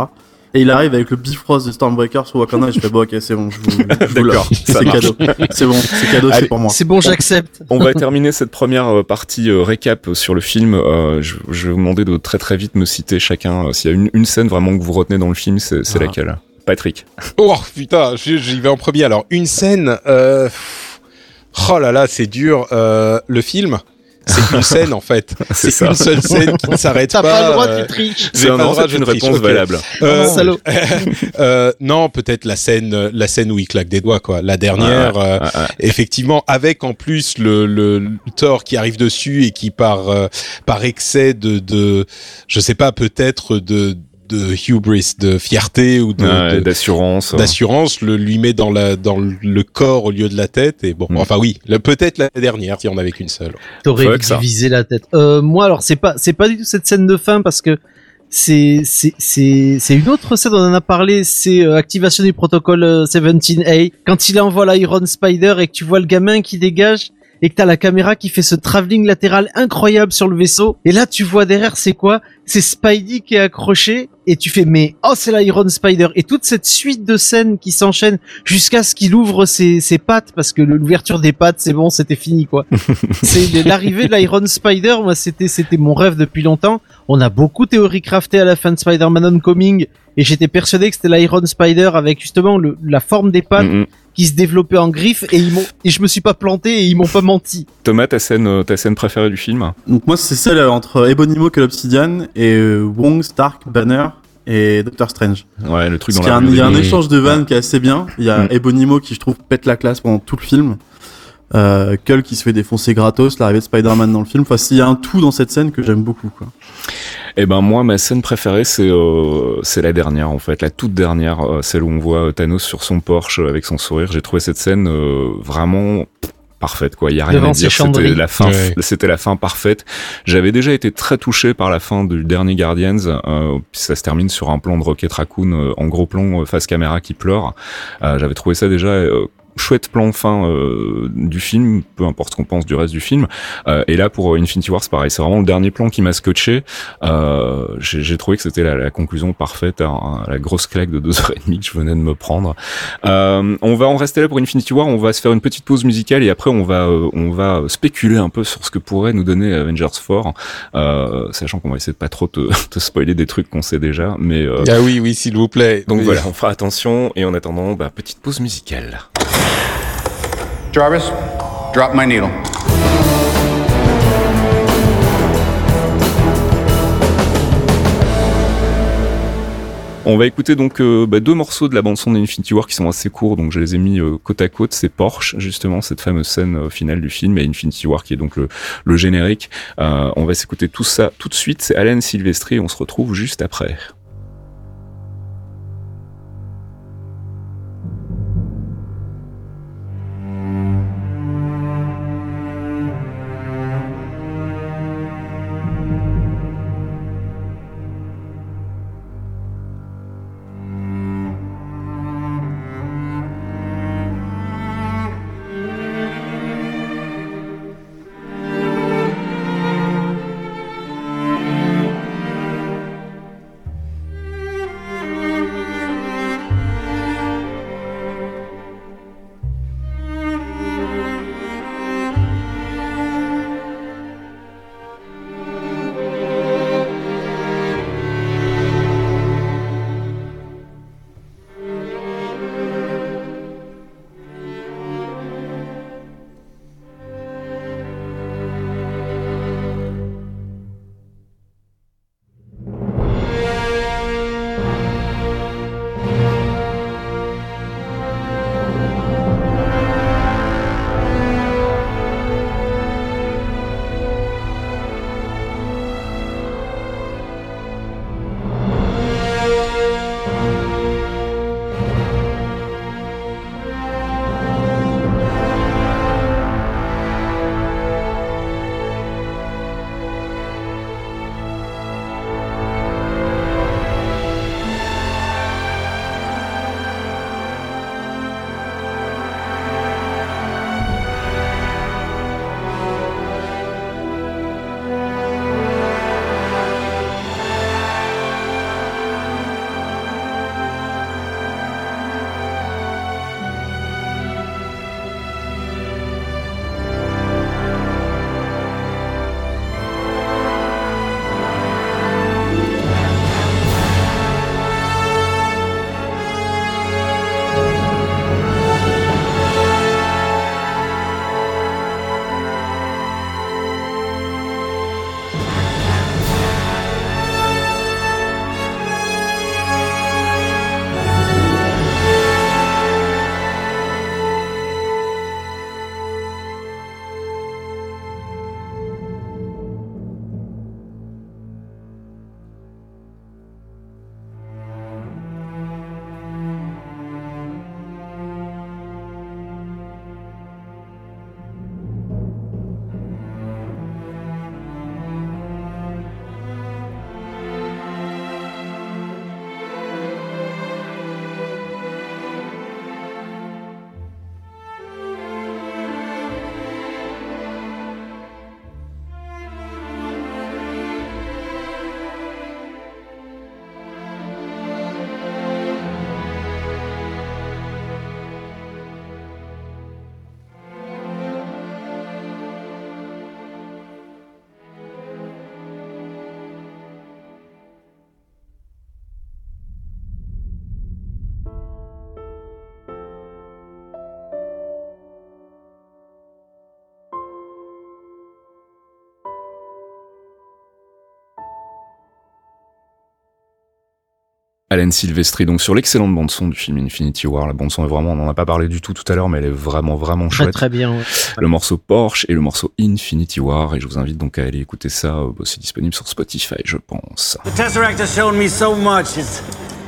Et il arrive avec le Bifrost de Stormbreaker sur Wakanda et je fais bon, ok, c'est bon, je vous, D'accord, c'est cadeau. C'est bon, c'est cadeau, c'est pour moi. C'est bon, j'accepte. On va terminer cette première euh, partie euh, récap sur le film. Euh, je, je, vais vous demander de très très vite me citer chacun. Euh, S'il y a une, une, scène vraiment que vous retenez dans le film, c'est ah. laquelle? Patrick. Oh putain, j'y vais en premier. Alors, une scène. Euh... Oh là là, c'est dur. le film c'est une <laughs> scène en fait. C'est une seule scène qui ne s'arrête pas. T'as pas le droit, euh, tu triches. C'est un droit d'une réponse okay. valable. Euh, Salaud. <laughs> euh, non, peut-être la scène, la scène où il claque des doigts quoi. La dernière, ah, euh, ah, ah. effectivement, avec en plus le, le, le, Thor qui arrive dessus et qui par euh, par excès de de, je sais pas, peut-être de de hubris, de fierté ou de d'assurance, d'assurance, le lui met dans la dans le corps au lieu de la tête et bon, mm. enfin oui, peut-être la dernière si on avait qu'une seule. T'aurais divisé la tête. Euh, moi alors c'est pas c'est pas du tout cette scène de fin parce que c'est c'est c'est c'est une autre scène on en a parlé c'est euh, activation du protocole euh, 17A quand il envoie l'Iron Spider et que tu vois le gamin qui dégage et que t'as la caméra qui fait ce travelling latéral incroyable sur le vaisseau. Et là, tu vois derrière, c'est quoi? C'est Spidey qui est accroché et tu fais mais oh c'est l'Iron Spider et toute cette suite de scènes qui s'enchaînent jusqu'à ce qu'il ouvre ses, ses pattes parce que l'ouverture des pattes c'est bon c'était fini quoi. <laughs> c'est l'arrivée de l'Iron Spider moi c'était c'était mon rêve depuis longtemps. On a beaucoup théorie crafté à la fin de Spider-Man Homecoming et j'étais persuadé que c'était l'Iron Spider avec justement le, la forme des pattes mm -hmm. Qui se développait en griffe et ils m'ont et je me suis pas planté et ils m'ont pas menti. Thomas, ta scène ta scène préférée du film Donc moi c'est celle entre Ebonimo que l'Obsidian et euh, Wong, Stark, Banner et Doctor Strange. Ouais, le truc dans la Il y a un échange de vannes ouais. qui est assez bien. Il y a mm. Ebonimo qui je trouve pète la classe pendant tout le film. Euh, Cull qui se fait défoncer gratos, l'arrivée de Spider-Man dans le film. Enfin, il y a un tout dans cette scène que j'aime beaucoup. Quoi. Eh ben moi, ma scène préférée, c'est euh, c'est la dernière en fait, la toute dernière, euh, celle où on voit Thanos sur son Porsche avec son sourire. J'ai trouvé cette scène euh, vraiment parfaite quoi il y a rien Devant à dire c'était la fin ouais. <laughs> c'était la fin parfaite j'avais déjà été très touché par la fin du dernier Guardians euh, ça se termine sur un plan de Rocket Raccoon euh, en gros plan euh, face caméra qui pleure j'avais trouvé ça déjà chouette plan fin euh, du film, peu importe ce qu'on pense du reste du film. Euh, et là, pour Infinity War, c'est pareil. C'est vraiment le dernier plan qui m'a scotché. Euh, J'ai trouvé que c'était la, la, conclusion parfaite à, la grosse claque de deux heures et demie que je venais de me prendre. Euh, on va en rester là pour Infinity War. On va se faire une petite pause musicale et après on va euh, on va spéculer un peu sur ce que pourrait nous donner Avengers 4, euh, sachant qu'on va essayer de pas trop te, <laughs> te spoiler des trucs qu'on sait déjà. Mais ah oui oui s'il vous plaît. Donc voilà, on fera attention et en attendant, bah, petite pause musicale. Jarvis, drop my needle. On va écouter donc euh, bah, deux morceaux de la bande son d'Infinity War qui sont assez courts, donc je les ai mis euh, côte à côte. C'est Porsche, justement, cette fameuse scène euh, finale du film, et Infinity War qui est donc le, générique. on va s'écouter tout ça tout de suite. C'est Alan Silvestri on se retrouve juste après. Alan Silvestri, donc sur l'excellente bande son du film Infinity War. La bande son est vraiment, on n'en a pas parlé du tout tout à l'heure, mais elle est vraiment vraiment chouette. Très bien. Le morceau Porsche et le morceau Infinity War, et je vous invite donc à aller écouter ça. Euh, c'est disponible sur Spotify, je pense. The Tesseract has shown me so much. It's,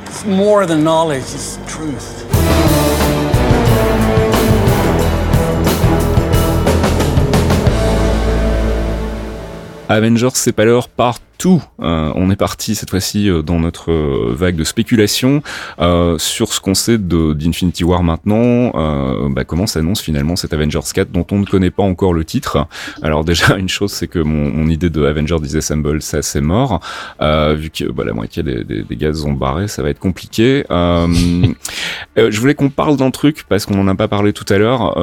it's more than knowledge. It's truth. Avengers, c'est pas l'heure part tout, on est parti cette fois-ci dans notre vague de spéculation sur ce qu'on sait d'Infinity War maintenant. Bah, comment s'annonce finalement cet Avengers 4 dont on ne connaît pas encore le titre? Alors déjà une chose, c'est que mon, idée de Avengers Disassemble, ça c'est mort, vu que bah, la moitié des, des, des, gaz ont barré, ça va être compliqué. <laughs> je voulais qu'on parle d'un truc parce qu'on en a pas parlé tout à l'heure.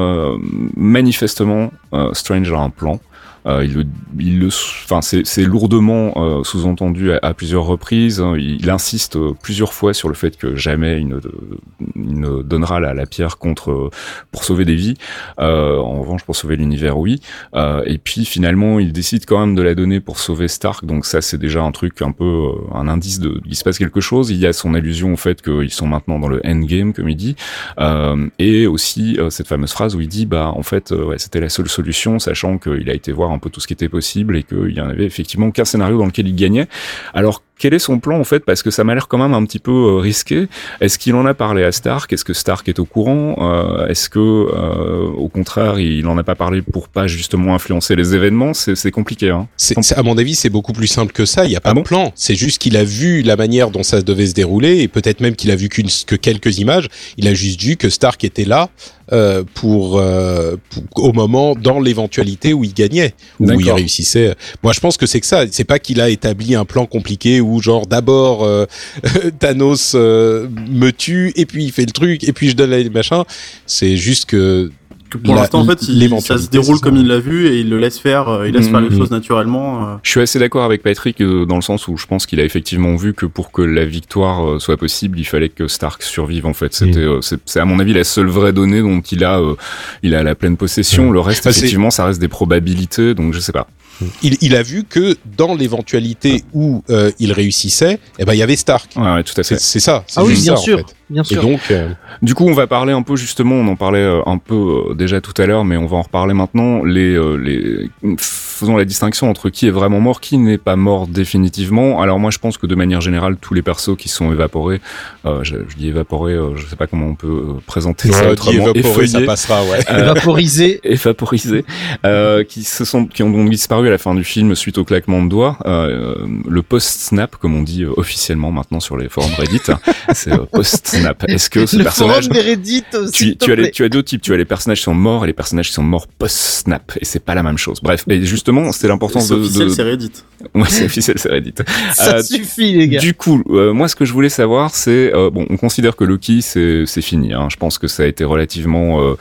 manifestement, Strange a un plan. Euh, il, le, il le, enfin, c'est lourdement euh, sous-entendu à, plusieurs reprises. Il, insiste euh, plusieurs fois sur le fait que jamais il ne, il ne donnera la, la, pierre contre pour sauver des vies. en revanche, pour sauver l'univers, oui. et puis finalement, il décide quand même de la donner pour sauver Stark. Donc ça, c'est déjà un truc un peu un indice de il se passe quelque chose. Il y a son allusion au fait qu'ils sont maintenant dans le endgame, comme il dit, et aussi cette fameuse phrase où il dit bah en fait ouais, c'était la seule solution, sachant qu'il a été voir un peu tout ce qui était possible et qu'il y en avait effectivement qu'un scénario dans lequel il gagnait. Alors quel est son plan en fait? Parce que ça m'a l'air quand même un petit peu euh, risqué. Est-ce qu'il en a parlé à Stark? Est-ce que Stark est au courant? Euh, Est-ce que, euh, au contraire, il en a pas parlé pour pas justement influencer les événements? C'est compliqué. Hein. C'est, à mon avis, c'est beaucoup plus simple que ça. Il n'y a pas ah de plan. C'est juste qu'il a vu la manière dont ça devait se dérouler et peut-être même qu'il a vu que quelques images. Il a juste vu que Stark était là euh, pour, euh, pour, au moment dans l'éventualité où il gagnait où il réussissait. Moi, je pense que c'est que ça. C'est pas qu'il a établi un plan compliqué où genre d'abord euh, <laughs> Thanos euh, me tue et puis il fait le truc et puis je donne les machins. C'est juste que pour l'instant, en fait, ça se déroule comme il l'a vu et il le laisse faire, euh, il laisse faire les mhm. choses naturellement. Je suis assez d'accord avec Patrick euh, dans le sens où je pense qu'il a effectivement vu que pour que la victoire soit possible, il fallait que Stark survive. En fait, c'était, c'est à mon avis la seule vraie donnée dont il a, il a la pleine possession. Le reste, effectivement, ça reste des probabilités, donc je sais pas. Il, il, a vu que dans l'éventualité où euh, il réussissait, eh ben il y avait Stark. Ouais, ouais tout à fait. C'est ça. Ah oui, bien sûr, bien sûr. Et donc, euh, du coup, on va parler un peu justement. On en parlait euh, un peu déjà tout à l'heure, mais on va en reparler maintenant. Les, les faisons la distinction entre qui est vraiment mort, qui n'est pas mort définitivement. Alors moi, je pense que de manière générale, tous les persos qui sont évaporés, je, je, dis évaporés, je sais pas comment on peut présenter ça autrement. Évaporé, ça passera, ouais. évaporisé, évaporisé, <laughs> qui se sont, qui ont donc disparu à la fin du film suite au claquement de doigts. Euh, le post-snap, comme on dit euh, officiellement maintenant sur les forums Reddit, <laughs> c'est euh, post-snap. Est-ce que ce le personnage... Forum Reddit tu, tu, as les, tu as deux types. Tu as les personnages qui sont morts et les personnages qui sont morts post-snap. Et c'est pas la même chose. Bref, et justement, c'était l'importance de... C'est officiel, c'est Reddit. Ouais, c'est officiel, c'est Reddit. Ça suffit, les gars. Du coup, moi, ce que je voulais savoir, c'est... bon, on considère que Loki, c'est fini. Hein. Je pense que ça a été relativement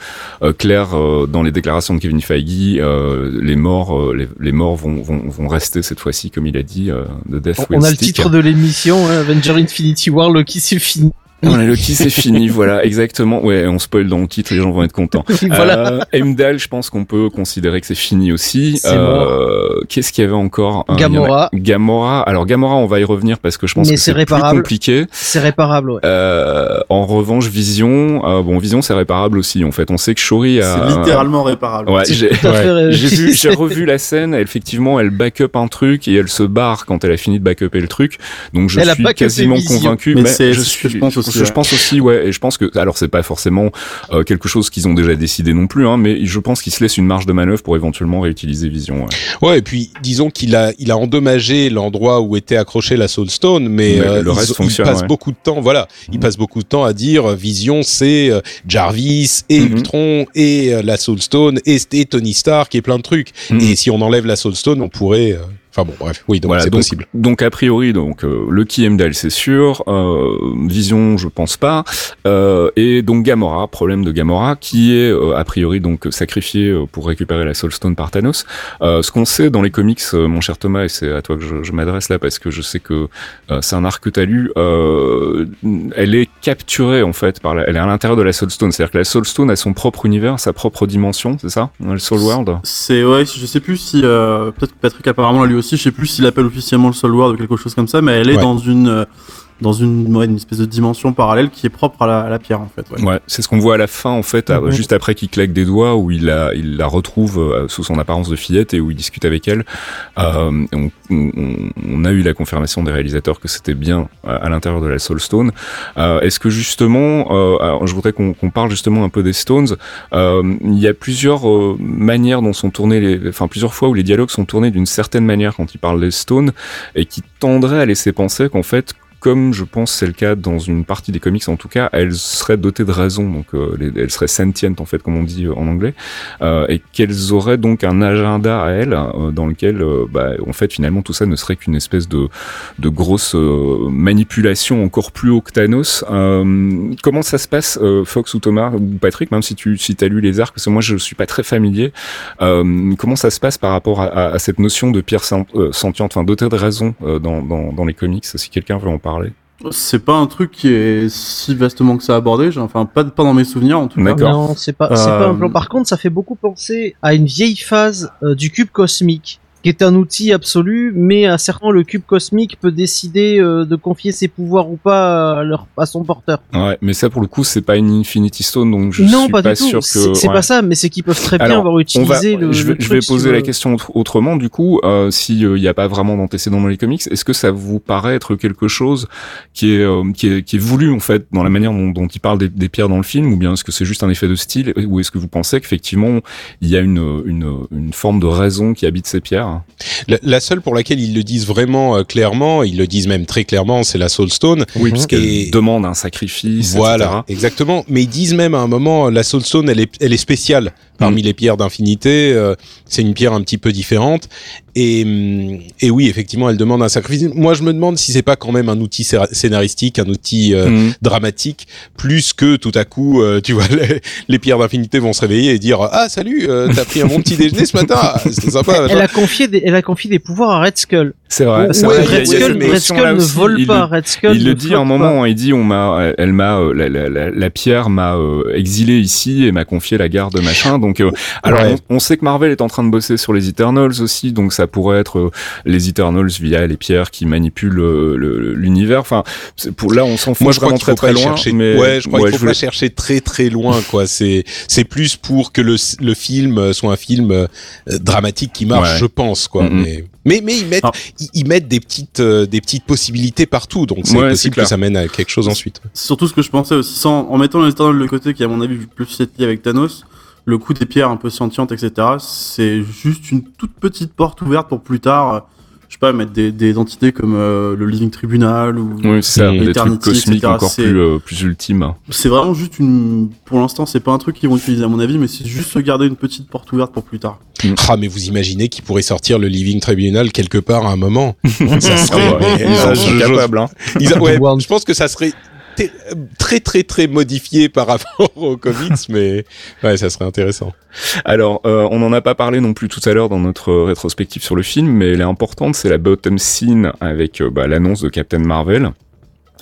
clair dans les déclarations de Kevin Feige. les morts, les, les morts vont, vont, vont rester cette fois-ci, comme il a dit, euh, de Death On, on a le titre de l'émission, hein, Avenger Infinity War, Loki, c'est fini. On a Loki, c'est fini, <laughs> voilà, exactement. Ouais, on spoil dans le titre, les gens vont être contents. voilà. Euh, je pense qu'on peut considérer que c'est fini aussi. Euh, Qu'est-ce qu'il y avait encore Gamora. Gamora. Alors Gamora, on va y revenir parce que je pense que c'est plus compliqué. C'est réparable, ouais. Euh, en revanche, Vision, euh, bon, Vision, c'est réparable aussi. En fait, on sait que Shuri a. C'est littéralement réparable. Ouais, j'ai <laughs> ouais. vu, j'ai revu la scène. Effectivement, elle back up un truc et elle se barre quand elle a fini de back up le truc. Donc je elle suis quasiment convaincu, mais, mais je suis, je pense aussi je, pense aussi, ouais, et je pense que, alors c'est pas forcément euh, quelque chose qu'ils ont déjà décidé non plus, hein, mais je pense qu'ils se laissent une marge de manœuvre pour éventuellement réutiliser Vision. Ouais, ouais et puis disons qu'il a, il a endommagé l'endroit où était accroché la Soulstone, mais, mais euh, le reste il, fonctionne. Il passe ouais. beaucoup de temps, voilà, il mm. passe beaucoup de temps à dire euh, Vision, c'est euh, Jarvis et mm -hmm. Ultron et euh, la Soulstone et, et Tony Stark et plein de trucs. Mm. Et si on enlève la Soulstone, on pourrait Enfin bon, bref, oui, donc voilà, c'est donc, possible. Donc a priori, donc euh, le Heimdall, c'est sûr. Euh, Vision, je pense pas. Euh, et donc Gamora, problème de Gamora, qui est euh, a priori donc sacrifié euh, pour récupérer la Soul Stone par Thanos. Euh, ce qu'on sait dans les comics, mon cher Thomas, et c'est à toi que je, je m'adresse là parce que je sais que c'est un arc que t'as lu. elle est capturée en fait par, la, elle est à l'intérieur de la Soul Stone, c'est-à-dire que la Soul Stone a son propre univers, sa propre dimension, c'est ça, le Soul World? C'est ouais, je sais plus si peut-être que Patrick apparemment l'a lu aussi, je sais plus s'il appelle officiellement le Soul World ou quelque chose comme ça, mais elle est ouais. dans une dans une, ouais, une espèce de dimension parallèle qui est propre à la, à la pierre en fait. Ouais. Ouais, c'est ce qu'on voit à la fin en fait, à- juste après qu'il claque des doigts, où il la, il la retrouve euh, sous son apparence de fillette et où il discute avec elle. Euh, on, on- on a eu la confirmation des réalisateurs que c'était bien à, à l'intérieur de la Soul Stone. Euh, Est-ce que justement, euh, alors, je voudrais qu'on parle justement un peu des Stones. Euh, il y a plusieurs euh, manières dont sont tournés les, enfin plusieurs fois où les dialogues sont tournés d'une certaine manière quand il parle des Stones et qui tendraient à laisser penser qu'en fait comme je pense c'est le cas dans une partie des comics en tout cas, elles seraient dotées de raison, donc euh, les- elles seraient sentientes en fait comme on dit euh, en anglais, euh, et qu'elles auraient donc un agenda à elles dans lequel bah, en fait finalement tout ça ne serait qu'une espèce de, grosse manipulation encore plus haut que comment ça se passe, Fox ou Thomas ou Patrick, même si tu si as lu les arcs, parce que moi je suis pas très familier, comment ça se passe par rapport à, cette notion de pierre sen- sentiente, enfin dotée de raison dans, dans les comics, si quelqu'un veut en parler? C'est pas un truc qui est si vastement que ça abordé, j'ai- enfin pas, pas dans mes souvenirs en tout cas. D'accord. Non, c'est pas, un Euh, plan. Par contre, ça fait beaucoup penser à une vieille phase euh, du cube cosmique, qui est un outil absolu, mais à certains, le cube cosmique peut décider euh, de confier ses pouvoirs ou pas à, leur, à son porteur. Ouais, mais ça pour le coup c'est pas une Infinity Stone, donc je non, suis pas, pas, sûr que. c'est ouais. pas ça, mais c'est qu'ils peuvent très bien avoir va, utilisé le. je vais, le je vais poser la question autre- autrement. Du coup, euh, si il n'y a pas vraiment d'antécédent dans les comics, est-ce que ça vous paraît être quelque chose qui est euh, qui est qui est voulu en fait dans la manière dont, dont il parle des, des pierres dans le film, ou bien est-ce que c'est juste un effet de style, ou est-ce que vous pensez qu'effectivement il y a une une une forme de raison qui habite ces pierres? La, la seule pour laquelle ils le disent vraiment euh, clairement, ils le disent même très clairement, c'est la Soulstone. Oui, parce qu'elle Et- demande un sacrifice. Voilà, exactement. Mais ils disent même à un moment, la Soulstone, elle est, elle est spéciale parmi les pierres d'infinité. euh, c'est une pierre un petit peu différente. Et, hum, et oui, effectivement, elle demande un sacrifice. Moi, je me demande si c'est pas quand même un outil scénaristique, un outil euh, Mhm. dramatique, plus que tout à coup, euh, tu vois, <laughs> les, les pierres d'infinité vont se réveiller et dire ah salut, euh, t'as pris un bon petit déjeuner ce matin, Ah, c'est sympa. Elle a confié des, elle a confié des pouvoirs à Red Skull. C'est vrai. Ouais, Red Skull, Red Skull ne aussi. vole pas. le- Red Skull il le dit à un moment, il dit on m'a, elle m'a, euh, la, la, la, la pierre m'a euh, exilé ici et m'a confié la garde machin. Donc, euh, alors Ouais. on, on sait que Marvel est en train de bosser sur les Eternals aussi, donc ça pourrait être euh, les Eternals via les pierres qui manipulent euh, l'univers. Enfin, c'est pour là on s'en fout Moi, je crois vraiment faut très très pas loin. chercher. Mais ouais, je crois qu'il faut pas chercher très très loin, quoi. C'est c'est plus pour que le le film soit un film dramatique qui marche, Ouais. je pense, quoi. Mhm. Mais mais mais ils mettent Ah. ils, mettent des petites euh, des petites possibilités partout, donc c'est Ouais, possible que ça mène à quelque chose ensuite. C'est surtout ce que je pensais aussi, sans, en mettant les Eternals de côté, qui à mon avis plus cette lié avec Thanos, le coup des pierres un peu sentientes, etc., c'est juste une toute petite porte ouverte pour plus tard, euh, je sais pas, mettre des, des entités comme euh, le Living Tribunal ou... Oui, c'est ça, Mm. des trucs cosmiques encore plus euh, plus ultimes. C'est vraiment juste une... Pour l'instant, c'est pas un truc qu'ils vont utiliser à mon avis, mais c'est juste se garder une petite porte ouverte pour plus tard. Ah, mais vous imaginez qu'ils pourraient sortir le Living Tribunal quelque part à un moment <laughs> Ça serait ouais, ils en sont je- capables, hein. <laughs> Ils a- ouais, One. je pense que ça serait t- très très très modifié par rapport aux comics, <laughs> mais ouais, ça serait intéressant. Alors, euh, on n'en a pas parlé non plus tout à l'heure dans notre euh, rétrospective sur le film, mais elle est importante, c'est la bottom scene avec euh, bah, l'annonce de Captain Marvel.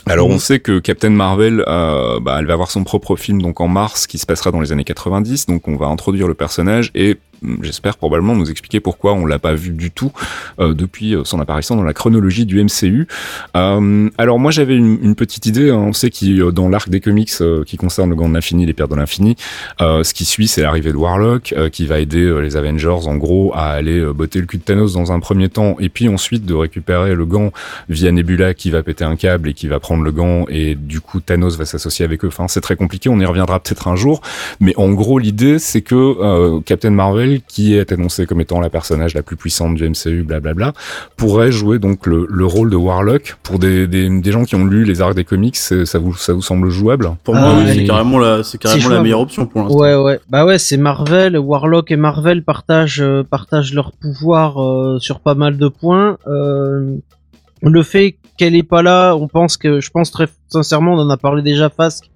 Alors, on sait que Captain Marvel, euh, bah, elle va avoir son propre film donc en mars, qui se passera dans les années 90. Donc, on va introduire le personnage et j'espère probablement nous expliquer pourquoi on l'a pas vu du tout euh, depuis euh, son apparition dans la chronologie du MCU. Euh, alors, moi, j'avais une, une petite idée. hein. On sait qu'il euh, dans l'arc des comics euh, qui concerne le Gant de l'Infini, les Pierres de l'Infini, euh, ce qui suit, c'est l'arrivée de Warlock, qui va aider les Avengers, en gros, à aller botter le cul de Thanos dans un premier temps, et puis ensuite de récupérer le gant via Nebula, qui va péter un câble et qui va prendre le gant, et du coup Thanos va s'associer avec eux. Enfin, c'est très compliqué, on y reviendra peut-être un jour, mais en gros, l'idée, c'est que Captain Marvel, qui est annoncé comme étant la personnage la plus puissante du MCU, blablabla, pourrait jouer donc le, le rôle de Warlock. Pour des, des, des gens qui ont lu les arcs des comics, c'est- ça vous, ça vous semble jouable? Pour Ah moi, oui, ouais. c'est carrément la, c'est carrément la meilleure option pour l'instant. Ouais, ouais. Bah ouais, c'est Marvel. Warlock et Marvel partagent, euh, partagent leur pouvoir euh, sur pas mal de points. Euh, le fait qu'elle est pas là, on pense que, je pense très sincèrement, on en a parlé déjà Fasque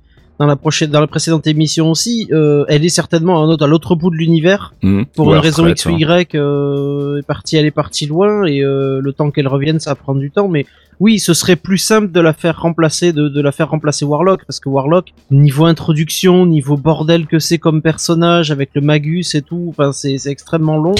dans la prochaine, dans la précédente émission aussi. euh, elle est certainement à un autre- à l'autre bout de l'univers Mhm. pour Ou une raison retraite, X ou hein. Y. Euh, est partie, elle est partie loin et euh, le temps qu'elle revienne, ça va prendre du temps. Mais oui, ce serait plus simple de la faire remplacer, de, de la faire remplacer Warlock parce que Warlock, niveau introduction, niveau bordel que c'est comme personnage avec le Magus et tout, enfin c'est extrêmement long.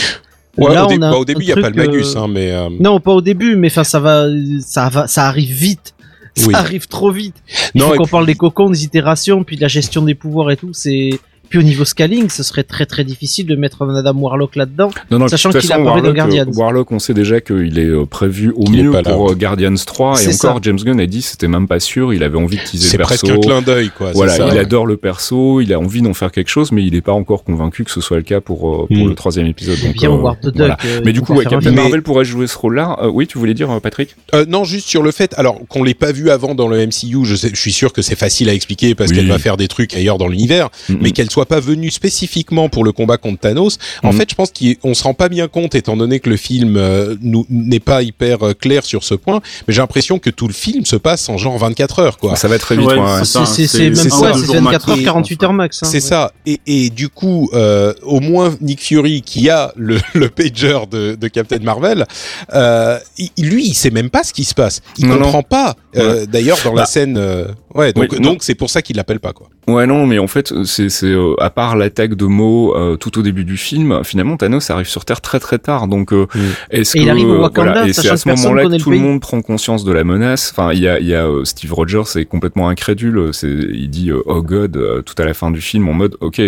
Ouais, Là, au, dé- on a bah, au début, il y a pas le Magus, euh, hein, mais euh, Non, pas au début, mais enfin ça va, ça va, ça arrive vite. Ça Oui. arrive trop vite. Il Non, faut qu'on puis- parle des cocons, des itérations, puis de la gestion des pouvoirs et tout. C'est puis au niveau scaling, ce serait très très difficile de mettre un Adam Warlock là-dedans. Non, non, Sachant qu'il apparaît dans Warlock, Guardians. euh, Warlock, on sait déjà qu'il est euh, prévu au mieux là, pour euh, Guardians 3 et C'est ça. encore James Gunn a dit c'était même pas sûr, il avait envie de teaser C'est le perso. presque un clin d'œil, quoi. c'est Voilà, ça, il ouais. adore le perso, il a envie d'en faire quelque chose, mais il n'est pas encore convaincu que ce soit le cas pour euh, pour Mm. le troisième épisode. Et Donc, bien euh, Howard the Duck. voilà. euh, Mais du coup, ouais, Captain. Marvel pourrait jouer ce rôle-là. Euh, oui, tu voulais dire, Patrick? Euh, non, juste sur le fait, alors qu'on l'ait pas vu avant dans le MCU, je, sais, je suis sûr que c'est facile à expliquer parce qu'elle va faire des trucs ailleurs dans l'univers, mais qu'elle soit pas venue spécifiquement pour le combat contre Thanos. En Mhm. fait, je pense qu'on se rend pas bien compte, étant donné que le film euh, nous- n'est pas hyper euh, clair sur ce point, mais j'ai l'impression que tout le film se passe en genre 24 heures, quoi. Ça va très vite. Ouais, c'est même c'est pas, ça, c'est deux jours 24 heures, max. 48 heures max. hein, C'est ouais. ça. Et, et du coup, euh, au moins Nick Fury, qui a le, <laughs> le pager de, de Captain Marvel, euh, il- lui, il sait même pas ce qui se passe. Il Non, comprend pas. Euh, D'ailleurs, dans la Bah. scène, euh, ouais. Donc, Oui, non. donc c'est pour ça qu'il l'appelle pas, quoi. Ouais, non, mais en fait, c'est, c'est euh, à part l'attaque de Mo euh, tout au début du film, finalement, Thanos arrive sur Terre très très tard. Donc, euh, Mm. est-ce Et que il arrive au Wakanda, voilà, et c'est à ce moment-là que tout le monde prend conscience de la menace. Enfin, il y a, il y a euh, Steve Rogers, est complètement incrédule. C'est, il dit euh, oh God euh, tout à la fin du film en mode ok,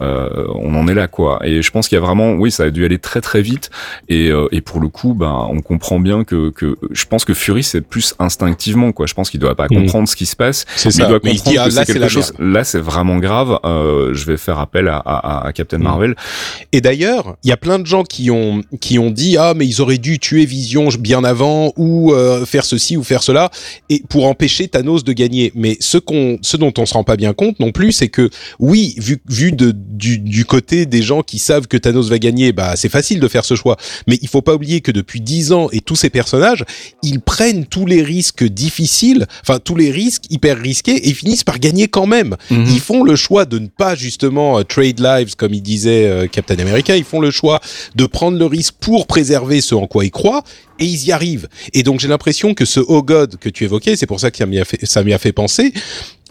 euh, on en est là quoi. Et je pense qu'il y a vraiment, oui, ça a dû aller très très vite. Et, euh, et pour le coup, ben, on comprend bien que, que je pense que Fury c'est plus instinctivement quoi. Je pense qu'il doit pas Mm. comprendre ce qui se passe. C'est Mais il ça. doit Mais il se comprendre dit, ah, que là, c'est c'est la quelque chose. Là, c'est vraiment grave. Euh, je vais faire appel à, à, à Captain Mm. Marvel. Et d'ailleurs, il y a plein de gens qui ont qui ont dit ah mais ils auraient dû tuer Vision bien avant ou euh, faire ceci ou faire cela et pour empêcher Thanos de gagner. Mais ce qu'on ce dont on se rend pas bien compte non plus, c'est que oui, vu vu de du, du côté des gens qui savent que Thanos va gagner, bah c'est facile de faire ce choix. Mais il faut pas oublier que depuis dix ans et tous ces personnages, ils prennent tous les risques difficiles, enfin tous les risques hyper risqués et finissent par gagner quand même. Ils font le choix de ne pas justement euh, trade lives comme il disait euh, Captain America. Ils font le choix de prendre le risque pour préserver ce en quoi ils croient et ils y arrivent. Et donc j'ai l'impression que ce Oh God que tu évoquais, c'est pour ça que ça m'y a fait, ça m'y a fait penser.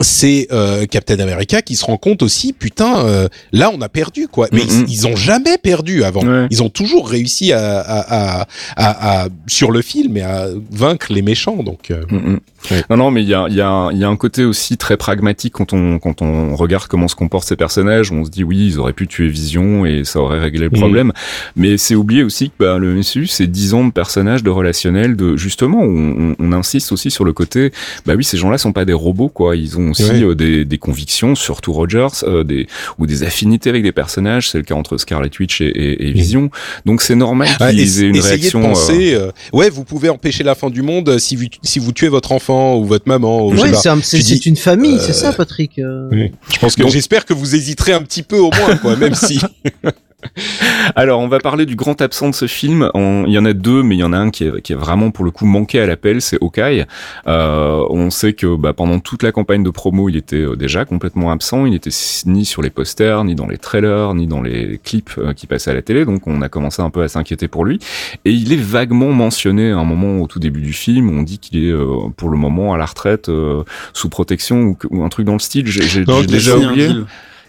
C'est euh, Captain America qui se rend compte aussi, putain, euh, là on a perdu quoi. Mais Mhm. ils, ils ont jamais perdu avant. Ouais. Ils ont toujours réussi à, à, à, à, à- sur le film et à vaincre les méchants. Donc euh, Mm, mm. Ouais. Non, non, mais il y a, il y, a, il y a un côté aussi très pragmatique quand on, quand on regarde comment se comportent ces personnages. On se dit oui, ils auraient pu tuer Vision et ça aurait réglé le Mhm. problème. Mais c'est oublié aussi que bah, le MCU, c'est 10 ans de personnages, de relationnel, de justement, on, on, on insiste aussi sur le côté. Bah oui, ces gens-là sont pas des robots, quoi. Ils ont aussi Ouais. euh, des, des convictions, surtout Rogers, euh, des ou des affinités avec des personnages. C'est le cas entre Scarlet Witch et, et, et Vision. Donc c'est normal qu'ils aient une essayez réaction. de euh, penser, euh, ouais, vous pouvez empêcher la fin du monde euh, si vous, si vous tuez votre enfant ou votre maman. Ou Ouais, c'est un- une famille, euh, c'est ça, Patrick. euh. Oui. Je pense que Donc- j'espère que vous hésiterez un petit peu au moins, quoi, même si. <laughs> <laughs> Alors, on va parler du grand absent de ce film. On- Il y en a deux, mais il y en a un qui est, qui est vraiment pour le coup manqué à l'appel, c'est Hawkeye. Euh, on sait que bah, pendant toute la campagne de promo, il était euh, déjà complètement absent. Il n'était ni sur les posters, ni dans les trailers, ni dans les clips euh, qui passaient à la télé. Donc, on a commencé un peu à s'inquiéter pour lui. Et il est vaguement mentionné à un moment au tout début du film. On dit qu'il est euh, pour le moment à la retraite, euh, sous protection ou, ou un truc dans le style. J'ai déjà oublié.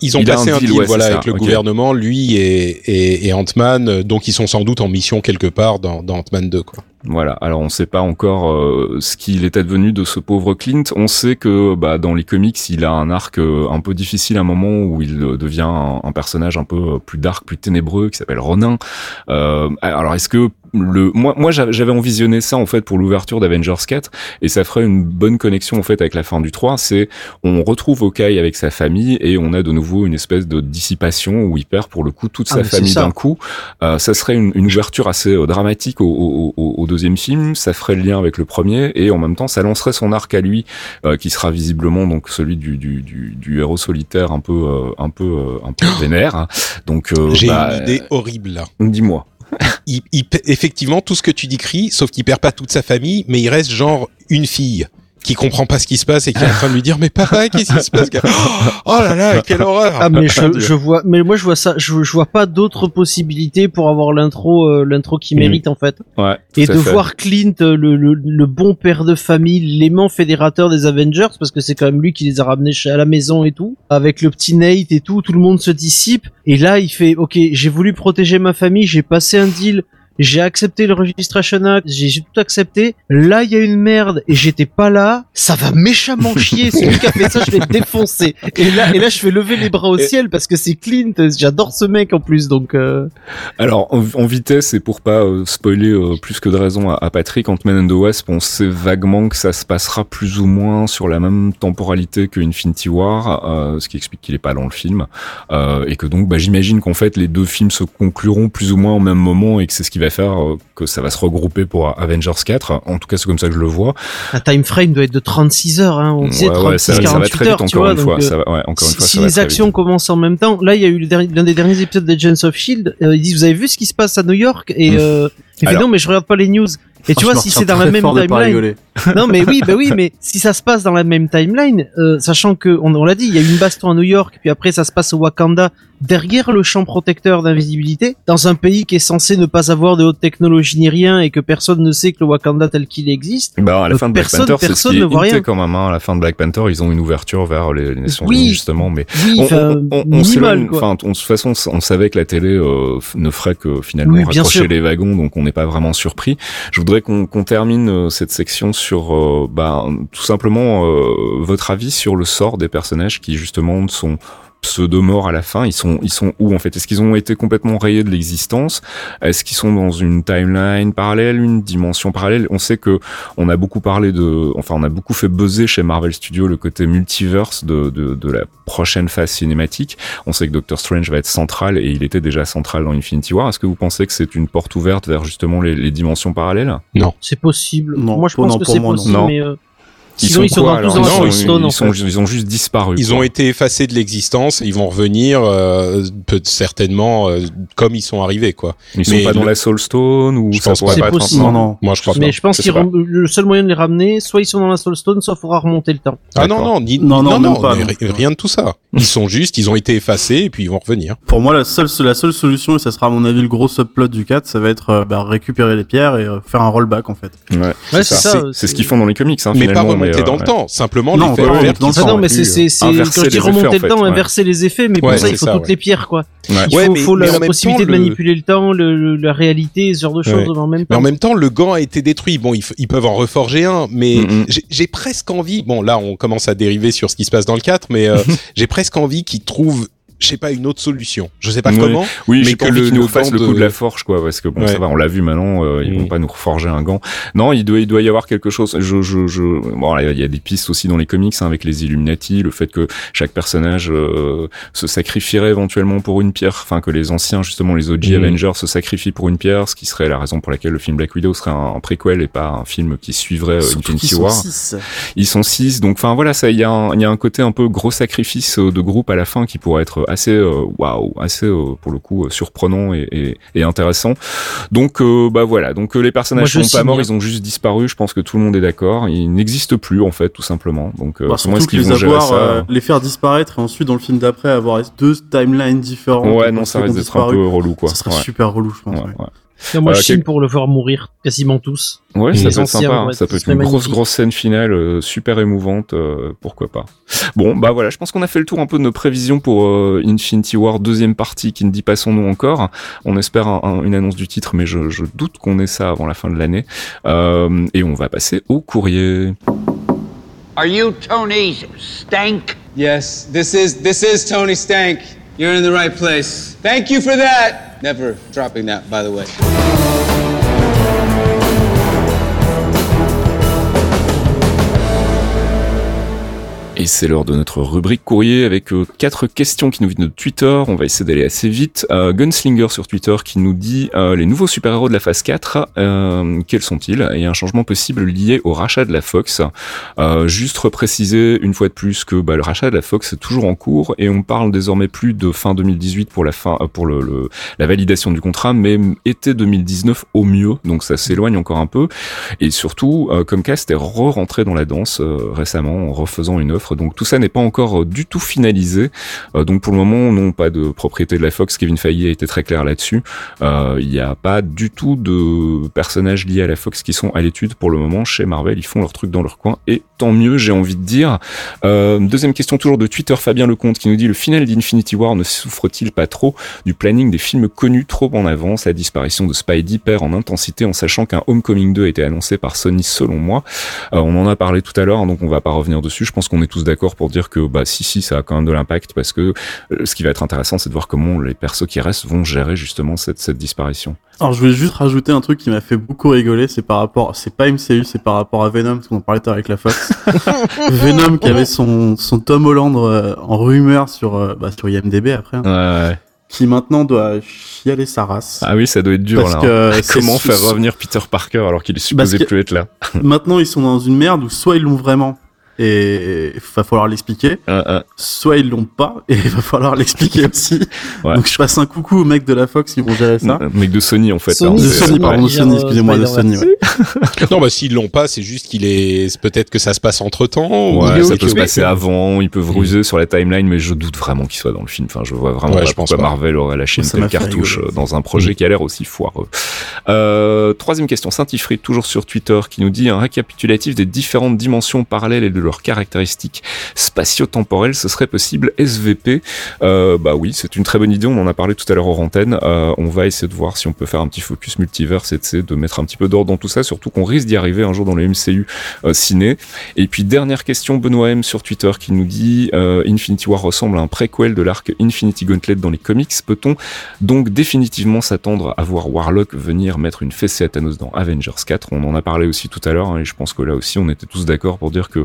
Ils ont Il a passé un un deal, ouais, voilà, ça, avec le gouvernement, lui et, et, et Ant-Man, euh, donc ils sont sans doute en mission quelque part dans, dans Ant-Man 2, quoi. Voilà. Alors on sait pas encore euh, ce qu'il est advenu de ce pauvre Clint. On sait que bah, dans les comics, il a un arc euh, un peu difficile, un moment où il euh, devient un, un personnage un peu plus dark, plus ténébreux, qui s'appelle Ronin. Euh, alors est-ce que le moi moi j'avais envisionné ça en fait pour l'ouverture d'Avengers 4 et ça ferait une bonne connexion en fait avec la fin du 3 c'est on retrouve Hawkeye avec sa famille et on a de nouveau une espèce de dissipation où il perd pour le coup toute Ah, sa famille d'un coup. Euh, ça serait une, une ouverture assez euh, dramatique au, au, au, au deuxième film ça ferait le lien avec le premier et en même temps ça lancerait son arc à lui euh, qui sera visiblement donc celui du, du, du, du héros solitaire un peu euh, un peu euh, un peu <gasps> vénère donc euh, J'ai bah, une idée horrible. là. dis-moi <laughs> Il, il effectivement, tout ce que tu décris, sauf qu'il perd pas toute sa famille, mais il reste genre une fille qui comprend pas ce qui se passe et qui est en train de lui dire mais papa qu'est-ce qui se passe oh là là quelle horreur! Ah mais je, je vois mais moi je vois ça je, je vois pas d'autres possibilités pour avoir l'intro euh, l'intro qui Mhm. mérite en fait. Ouais et de fait. voir Clint euh, le, le, le bon père de famille l'aimant fédérateur des Avengers parce que c'est quand même lui qui les a ramenés chez- à la maison et tout avec le petit Nate et tout tout le monde se dissipe. Et là il fait ok j'ai voulu protéger ma famille j'ai passé un deal j'ai accepté le Registration Act, j'ai tout accepté. Là, il y a une merde et j'étais pas là. Ça va méchamment <laughs> chier. Celui qui a fait ça, je défoncé. Et là, et là, je fais lever les bras au ciel parce que c'est Clint. J'adore ce mec en plus, donc. Euh... Alors, en, en, vitesse, et pour pas euh, spoiler euh, plus que de raison à, à Patrick, Ant-Man and the Wasp, on sait vaguement que ça se passera plus ou moins sur la même temporalité que Infinity War, euh, ce qui explique qu'il est pas dans le film, et que donc, bah, j'imagine qu'en fait, les deux films se concluront plus ou moins au même moment et que c'est ce qui va faire que ça va se regrouper pour Avengers 4. En tout cas, c'est comme ça que je le vois. Un time frame doit être de 36 heures, hein. On disait Ouais, 36, ouais, ça, ça va 48 très vite heures, tu encore vois. une fois. donc, euh, Ça va, ouais, encore une si fois, si ça va les très actions vite. commencent en même temps, là il y a eu l'un des derniers épisodes de Agents of Shield. euh, ils disent vous avez vu ce qui se passe à New York? Et Mm. euh, il fait Alors. non mais je regarde pas les news. Et tu vois si c'est dans la même timeline. non mais oui bah oui <laughs> mais si ça se passe dans la même timeline, euh, sachant que on, on l'a dit il y a eu une baston à New York puis après ça se passe au Wakanda derrière le champ protecteur d'invisibilité dans un pays qui est censé ne pas avoir de haute technologie ni rien et que personne ne sait que le Wakanda tel qu'il existe. Bah, à la Euh, fin de Black personne- Panther, c'est ce personne qui ne voit hinté rien. quand même. Hein. À la fin de Black Panther, ils ont une ouverture vers les, Nations Oui. Unies, justement. Mais Oui on, on, on. Enfin, on- de toute façon, on savait que la télé euh, ne ferait que finalement Oui, sûr. les wagons, donc on n'est pas vraiment surpris. Je voudrais qu'on termine euh, cette section sur, euh, bah, tout simplement, votre avis sur le sort des personnages qui justement sont pseudo-morts à la fin, ils sont, ils sont où en fait? Est-ce qu'ils ont été complètement rayés de l'existence? Est-ce qu'ils sont dans une timeline parallèle, une dimension parallèle? On sait que on a beaucoup parlé de, enfin, on a beaucoup fait buzzer chez Marvel Studios le côté multiverse de, de, de la prochaine phase cinématique. On sait que Doctor Strange va être central et il était déjà central dans Infinity War. Est-ce que vous pensez que c'est une porte ouverte vers justement les, les dimensions parallèles? C'est possible. Non, moi je pense non, que c'est non. possible Non. mais euh, Ils sinon ils sont quoi, dans alors tous dans Non, ils, sont, en ils, sont, fait. ils ont juste disparu. Ils quoi. ont été effacés de l'existence. Ils vont revenir euh, peut certainement euh, comme ils sont arrivés, quoi. Ils sont mais pas dans le- la Soul Stone ou Je ça pense pourrait pas. pas être possible. Non, non. Moi, je crois Mais pas. je pense pas. rem- le seul moyen de les ramener, soit ils sont dans la Soul Stone, soit il faudra remonter le temps. Ah non non, ni- Non, non, non, pas, non. ri- rien de tout ça. <laughs> Ils sont juste, ils ont été effacés et puis ils vont revenir. Pour moi, la seule, la seule solution, et ça sera à mon avis le gros subplot du 4, ça va être euh, bah, récupérer les pierres et euh, faire un rollback en fait. Ouais, c'est ça. C'est- euh, C'est ce qu'ils font dans les comics, hein, mais pas finalement, remonter mais, dans le temps, simplement Non, les faire remonter dans le temps. Ah non, mais c'est, c'est, euh, quand je dis remonter le temps, ouais. inverser les effets, mais pour Ouais, ça, il c'est faut ça, toutes ouais. les pierres, quoi. ouais. Il Ouais, faut, mais- faut mais la, possibilité temps, de le- manipuler le temps, le, le- la réalité, ce genre de choses Ouais. en même Mais temps. en même temps, le gant a été détruit. Bon, ils, peuvent en reforger un, mais Mhm. j'ai- j'ai presque envie. Bon, là, on commence à dériver sur ce qui se passe dans le 4, mais euh, <laughs> j'ai presque envie qu'ils trouvent, je sais pas, une autre solution. Je sais pas Oui. comment. Oui, mais que le- nous gant le coup de- la forge, quoi, parce que bon, Ouais. ça va, on l'a vu maintenant, euh, ils Mm. vont pas nous reforger un gant. Non, il doit, il doit y avoir quelque chose. Je, je, je, bon, il y a des pistes aussi dans les comics hein, avec les Illuminati, le fait que chaque personnage euh, se sacrifierait éventuellement pour une pierre, enfin que les anciens, justement, les OG Mm. Avengers se sacrifient pour une pierre, ce qui serait la raison pour laquelle le film Black Widow serait un, un préquel et pas un film qui suivrait euh, Infinity qu'ils sont War. six. Ils sont six, donc enfin voilà, ça, il y a un, il y a un côté un peu gros sacrifice euh, de groupe à la fin qui pourrait être assez, euh, waouh, assez euh, pour le coup euh, surprenant et, et, et intéressant. Donc euh, bah voilà, donc euh, les personnages Moi, sont pas morts, ils ont juste disparu. Je pense que tout le monde est d'accord. Ils n'existent plus en fait, tout simplement. Donc euh, Bah, comment est-ce qu'ils les vont gérer avoir, ça euh, les faire disparaître et ensuite dans le film d'après avoir deux timelines différentes. Ouais, non, ça risque d'être un peu relou quoi. Ça serait Ouais. super relou, je pense. Ouais, ouais. Et moi, Euh, je signe quel- pour le voir mourir quasiment tous. Ouais, ça peut être anciens, sympa. ouais, ça peut être une grosse, magnifique. grosse scène finale, euh, super émouvante. euh, pourquoi pas. Bon, bah voilà, je pense qu'on a fait le tour un peu de nos prévisions pour euh, Infinity War deuxième partie, qui ne dit pas son nom encore. On espère un- un- une annonce du titre, mais je, je doute qu'on ait ça avant la fin de l'année. Euh, et on va passer au courrier. Are you Tony Stank? Yes, this is this is Tony Stank. You're in the right place. Thank you for that. Never dropping that, by the way. Et c'est l'heure de notre rubrique courrier avec euh, quatre questions qui nous viennent de Twitter. On va essayer d'aller assez vite. Euh, Gunslinger sur Twitter qui nous dit euh, les nouveaux super-héros de la phase 4, euh, quels sont-ils? Et un changement possible lié au rachat de la Fox. Euh, juste repréciser une fois de plus que bah, le rachat de la Fox est toujours en cours et on parle désormais plus de fin 2018 pour la fin euh, pour le, le- la validation du contrat, mais été 2019 au mieux. Donc ça s'éloigne encore un peu. Et surtout, Comcast est re-rentré dans la danse récemment en refaisant une offre Donc tout ça n'est pas encore euh, du tout finalisé. Euh, donc pour le moment, non pas de propriété de la Fox. Kevin Feige a été très clair là-dessus. Euh, Il n'y a pas du tout de personnages liés à la Fox qui sont à l'étude pour le moment chez Marvel. Ils font leur truc dans leur coin et tant mieux, j'ai envie de dire. Deuxième question toujours de Twitter, Fabien Lecomte qui nous dit le final d'Infinity War ne souffre-t-il pas trop du planning des films connus trop en avance? La disparition de Spidey perd en intensité en sachant qu'un Homecoming 2 a été annoncé par Sony selon moi. On en a parlé tout à l'heure, donc on va pas revenir dessus. Je pense qu'on est tous d'accord pour dire que bah si si ça a quand même de l'impact parce que euh, ce qui va être intéressant c'est de voir comment les persos qui restent vont gérer justement cette, cette disparition. Alors je voulais juste rajouter un truc qui m'a fait beaucoup rigoler, c'est par rapport, c'est pas MCU, c'est par rapport à Venom, parce qu'on en parlait tout à l'heure avec la Fox. <laughs> Venom qui avait son, son Tom Holland euh, en rumeur sur, euh, bah, sur IMDB après, hein, Ouais, ouais. qui maintenant doit chialer sa race. Ah oui, ça doit être dur Parce là. que hein. c'est Comment faire revenir Peter Parker alors qu'il est supposé plus être là? Maintenant ils sont dans une merde où soit ils l'ont vraiment et il va falloir l'expliquer, Euh, euh, soit ils l'ont pas et il <laughs> va falloir l'expliquer aussi. Ouais. Donc je passe un coucou aux mecs de la Fox qui vont gérer ça. un mec de Sony en fait. Sony, hein, De c'est- Sony, pardon, de Sony, euh, excusez-moi, de Sony. Ouais. <laughs> Non, bah s'ils l'ont pas, c'est juste qu'il est. Peut-être que ça se passe entre temps. Ouais, ça peut se passer avant, ils peuvent ruser sur la timeline, mais je doute vraiment qu'il soit dans le film. Enfin, je vois vraiment Ouais, pas je pense pourquoi pas. Marvel aurait lâché une telle cartouche euh, dans un projet qui a l'air aussi foireux. Euh, troisième question, Saint-Ifrit, toujours sur Twitter, qui nous dit un récapitulatif des différentes dimensions parallèles et de leurs caractéristiques spatio-temporelles, ce serait possible SVP euh, Bah oui, c'est une très bonne idée, on en a parlé tout à l'heure aux antennes. Euh, on va essayer de voir si on peut faire un petit focus multiverse et de, mettre un petit peu d'ordre dans tout ça, surtout qu'on risque d'y arriver un jour dans le MCU euh, ciné. Et puis dernière question, Benoît M sur Twitter qui nous dit Infinity War ressemble à un préquel de l'arc Infinity Gauntlet dans les comics. Peut-on donc définitivement s'attendre à voir Warlock venir mettre une fessée à Thanos dans Avengers 4 On en a parlé aussi tout à l'heure hein, et je pense que là aussi on était tous d'accord pour dire que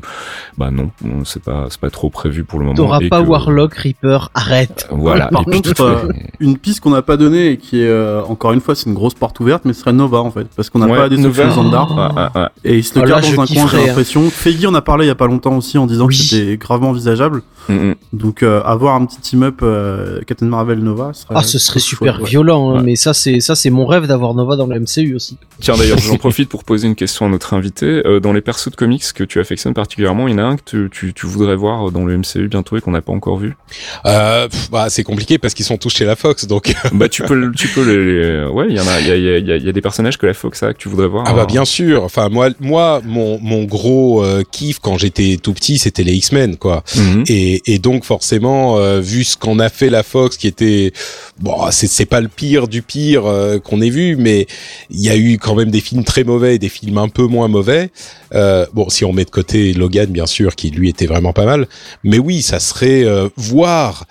bah non, on- c'est pas c'est pas trop prévu pour le moment. T'auras pas que- Warlock, Reaper, arrête. Voilà. Par et contre, euh, Une piste qu'on n'a pas donnée et qui est euh, encore une fois c'est une grosse porte ouverte, mais ce serait Nova en fait, parce qu'on n'a Ouais, pas des Nova. Zandar. Ah, ah, ah. Et il se le Oh là, garde dans un coin, j'ai hein. l'impression. Feige en a parlé il y a pas longtemps aussi en disant Oui. que c'était gravement envisageable. Mm, mm. Donc euh, avoir un petit team-up euh, Captain Marvel Nova, ce serait, Ah, ce serait chouette, super ouais. violent, hein, Ouais. mais ça c'est ça c'est mon rêve d'avoir Nova dans le MCU aussi. Tiens d'ailleurs, <laughs> j'en profite pour poser une question à notre invité. Euh, dans les persos de comics que tu affectionnes particulièrement, il y en a un que tu, tu, tu voudrais voir dans le MCU bientôt et qu'on n'a pas encore vu? Euh, pff, bah, c'est compliqué parce qu'ils sont tous chez la Fox, donc. <laughs> bah tu peux, le- tu peux les, les- ouais, il y en a, il y a, il y, a, il y a- il y a des personnages que la Fox a que tu voudrais voir. Ah bah hein. bien sûr. Enfin moi, moi, mon mon gros euh, kiff quand j'étais tout petit, c'était les X-Men, quoi. Mhm. Et, et donc forcément, euh, vu ce qu'on a fait la Fox, qui était bon, c'est pas le pire du pire euh, qu'on ait vu, mais il y a eu quand même des films très mauvais et des films un peu moins mauvais. Euh, bon, si on met de côté Logan, bien sûr, qui lui était vraiment pas mal, mais oui, ça serait voir.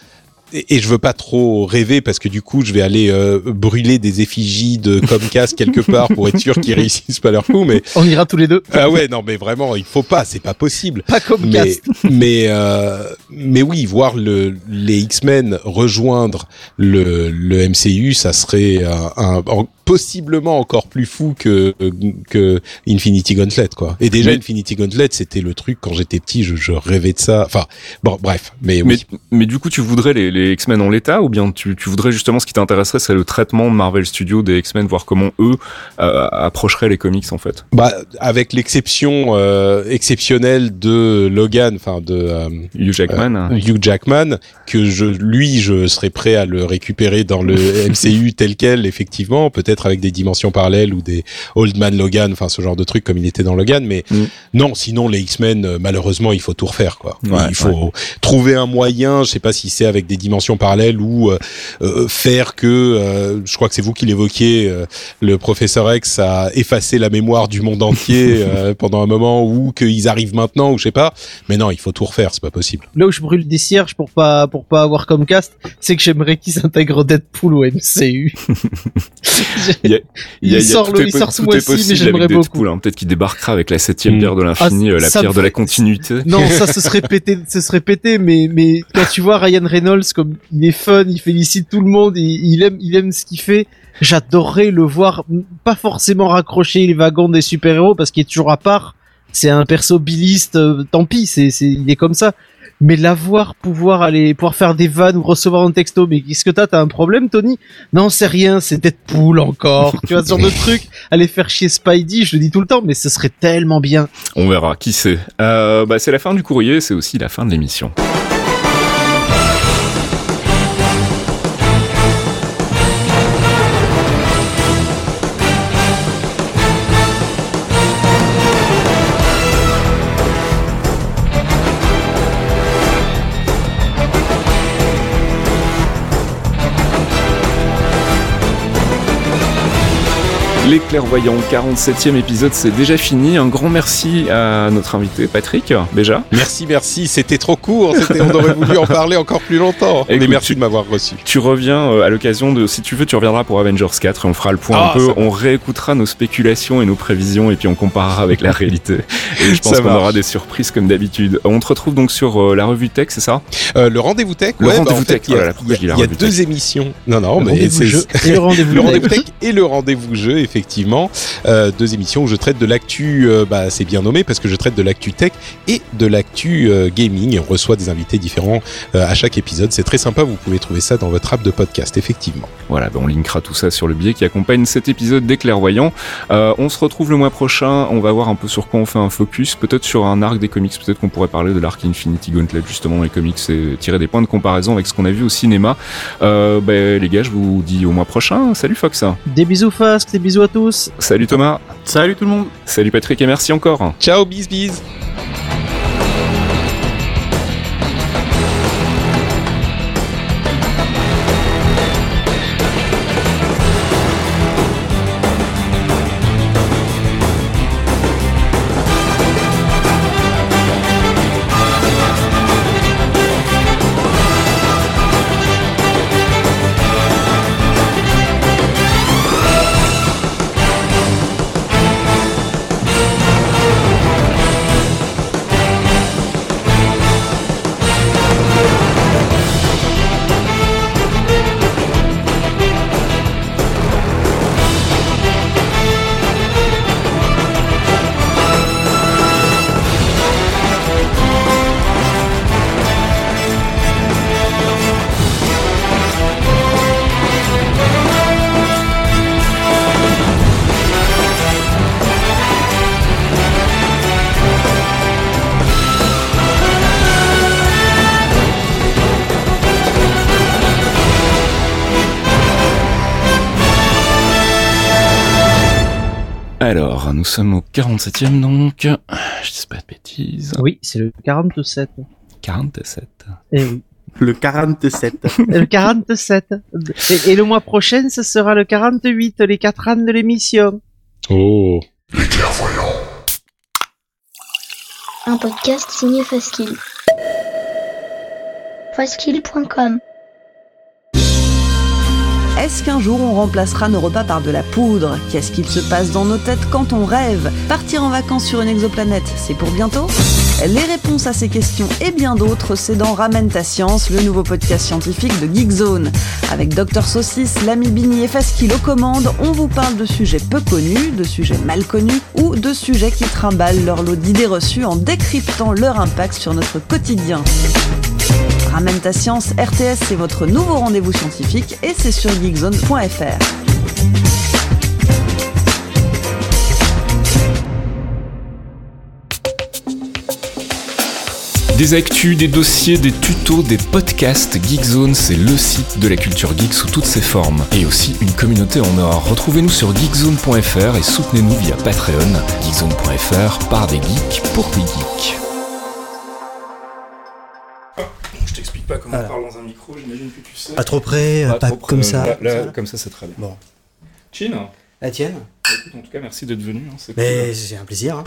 Et, et je veux pas trop rêver parce que du coup je vais aller euh, brûler des effigies de Comcast quelque part pour être sûr qu'ils réussissent pas leur coup mais On ira tous les deux. ah ouais non mais vraiment il faut pas c'est pas possible Pas comme mais mais euh, mais oui voir le les X-Men rejoindre le le MCU ça serait un, un- en- possiblement encore plus fou que que Infinity Gauntlet quoi et déjà Mais- Infinity Gauntlet c'était le truc quand j'étais petit je, je rêvais de ça enfin bon bref mais Mais, du coup, tu voudrais les, les X-Men en l'état ou bien tu, tu voudrais justement ce qui t'intéresserait, c'est le traitement de Marvel Studios des X-Men, voir comment eux euh, approcheraient les comics en fait? bah avec l'exception euh, exceptionnelle de Logan enfin de euh, Hugh Jackman. Hugh Jackman, que je, lui, je serais prêt à le récupérer dans le <laughs> MCU tel quel, effectivement, peut-être avec des dimensions parallèles ou des Old Man Logan, enfin ce genre de truc comme il était dans Logan, mais Mm. non, sinon les X-Men, euh, malheureusement, il faut tout refaire, quoi. Ouais, il faut trouver un moyen, je sais pas si c'est avec des dimensions parallèles ou euh, euh, faire que, euh, je crois que c'est vous qui l'évoquiez, euh, le professeur X a effacé la mémoire du monde entier <laughs> euh, pendant un moment ou qu'ils arrivent maintenant ou je sais pas, mais non, il faut tout refaire, c'est pas possible. Là où je brûle des cierges pour pas pour pas avoir comme cast, c'est que j'aimerais qu'ils intègrent Deadpool au MCU. <laughs> Il y a- Il y a- sort tout le- est il sort ce mois-ci, mais j'aimerais beaucoup. hein. Peut-être qu'il débarquera avec la septième Mm. pierre de l'infini, Ah, euh, la pierre de la continuité. Non, ça ce <laughs> serait pété, ce serait pété, mais mais quand tu vois Ryan Reynolds comme il est fun, il félicite tout le monde, il, il aime il aime ce qu'il fait. J'adorerais le voir, pas forcément raccrocher les wagons des super héros parce qu'il est toujours à part. C'est un perso biliste, euh, tant pis, c'est c'est il est comme ça. Mais l'avoir pouvoir aller, pouvoir faire des vannes ou recevoir un texto, mais qu'est-ce que t'as T'as un problème, Tony? Non, c'est rien, c'est Deadpool encore. tu vois, ce genre de truc. Aller faire chier Spidey, je le dis tout le temps, mais ce serait tellement bien. On verra, qui sait. Euh, bah, c'est la fin du courrier, c'est aussi la fin de l'émission. Les clairvoyants, 47e épisode, c'est déjà fini. Un grand merci à notre invité, Patrick, déjà. Merci, merci. C'était trop court. C'était- On aurait voulu en parler encore plus longtemps. Écoute, Mais merci tu- de m'avoir reçu. Tu reviens euh, à l'occasion de, si tu veux, tu reviendras pour Avengers 4 et on fera le point Ah, un peu, ça on réécoutera nos spéculations et nos prévisions et puis on comparera avec la réalité. Et je <laughs> pense Ça qu'on aura des surprises comme d'habitude. On te retrouve donc sur euh, la revue Tech, c'est ça? Euh, le rendez-vous tech. Le ouais, bah, rendez-vous en fait, tech, Il y a, y deux émissions. Non, non, Le mais c'est jeu et le <laughs> rendez-vous le tech. rendez-vous tech et le rendez-vous jeu, effectivement. Euh, deux émissions où je traite de l'actu, euh, bah, c'est bien nommé parce que je traite de l'actu tech et de l'actu euh, gaming. Et on reçoit des invités différents euh, à chaque épisode. C'est très sympa. Vous pouvez trouver ça dans votre app de podcast, effectivement. Voilà, ben on linkera tout ça sur le billet qui accompagne cet épisode des clairvoyants. Euh, on se retrouve le mois prochain, on va voir un peu sur quoi on fait un focus, peut-être sur un arc des comics, peut-être qu'on pourrait parler de l'arc Infinity Gauntlet justement dans les comics et tirer des points de comparaison avec ce qu'on a vu au cinéma. Euh, ben, les gars, je vous dis au mois prochain. Salut Fox, Des bisous Fasque, des bisous à tous. salut Thomas, Salut tout le monde salut Patrick et merci encore. Ciao, bis bis. 47e donc, je dis pas de bêtises, Oui, c'est le 47. 47. Eh oui. Le 47. <laughs> Le 47. Et, et le mois prochain, ce sera le 48, les 4 ans de l'émission. Oh. Un podcast signé Faskill. Faskill.com Est-ce qu'un jour on remplacera nos repas par de la poudre? Qu'est-ce qu'il se passe dans nos têtes quand on rêve? Partir en vacances sur une exoplanète, c'est pour bientôt? Les réponses à ces questions et bien d'autres, c'est dans Ramène ta science, le nouveau podcast scientifique de Geekzone. Avec Dr Saucisse, l'ami Bini et Faskill aux commandes, on vous parle de sujets peu connus, de sujets mal connus ou de sujets qui trimballent leur lot d'idées reçues en décryptant leur impact sur notre quotidien. Ramène ta science, RTS, c'est votre nouveau rendez-vous scientifique et c'est sur geekzone.fr. Des actus, des dossiers, des tutos, des podcasts. Geekzone, c'est le site de la culture geek sous toutes ses formes. Et aussi une communauté en or. Retrouvez-nous sur geekzone.fr et soutenez-nous via Patreon. Geekzone.fr par des geeks pour des geeks. Je t'explique pas comment Voilà. on parle dans un micro, j'imagine que tu sais. Pas trop près, euh, pas, trop près, comme ça. Là, là, comme ça, c'est très bien. Bon. Chin, La tienne écoute, en tout cas, merci d'être venu. hein, c'est Mais cool. c'est un plaisir. hein.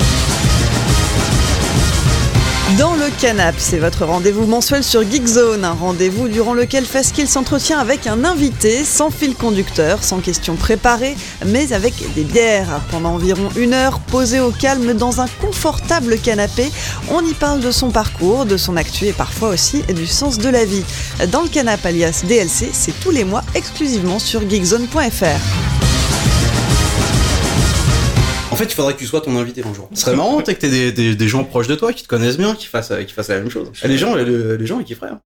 Dans le canap, c'est votre rendez-vous mensuel sur Geekzone, un rendez-vous durant lequel Faskill s'entretient avec un invité, sans fil conducteur, sans questions préparées, mais avec des bières. Pendant environ une heure, posé au calme dans un confortable canapé, on y parle de son parcours, de son actu et parfois aussi du sens de la vie. Dans le canap alias DLC, c'est tous les mois exclusivement sur geekzone.fr. En fait, il faudrait que tu sois ton invité un jour. Ce serait marrant, que t'aies des, des, des gens proches de toi qui te connaissent bien, qui fassent, qui fassent la même chose. Et les gens, les, les gens, ils kifferaient. hein.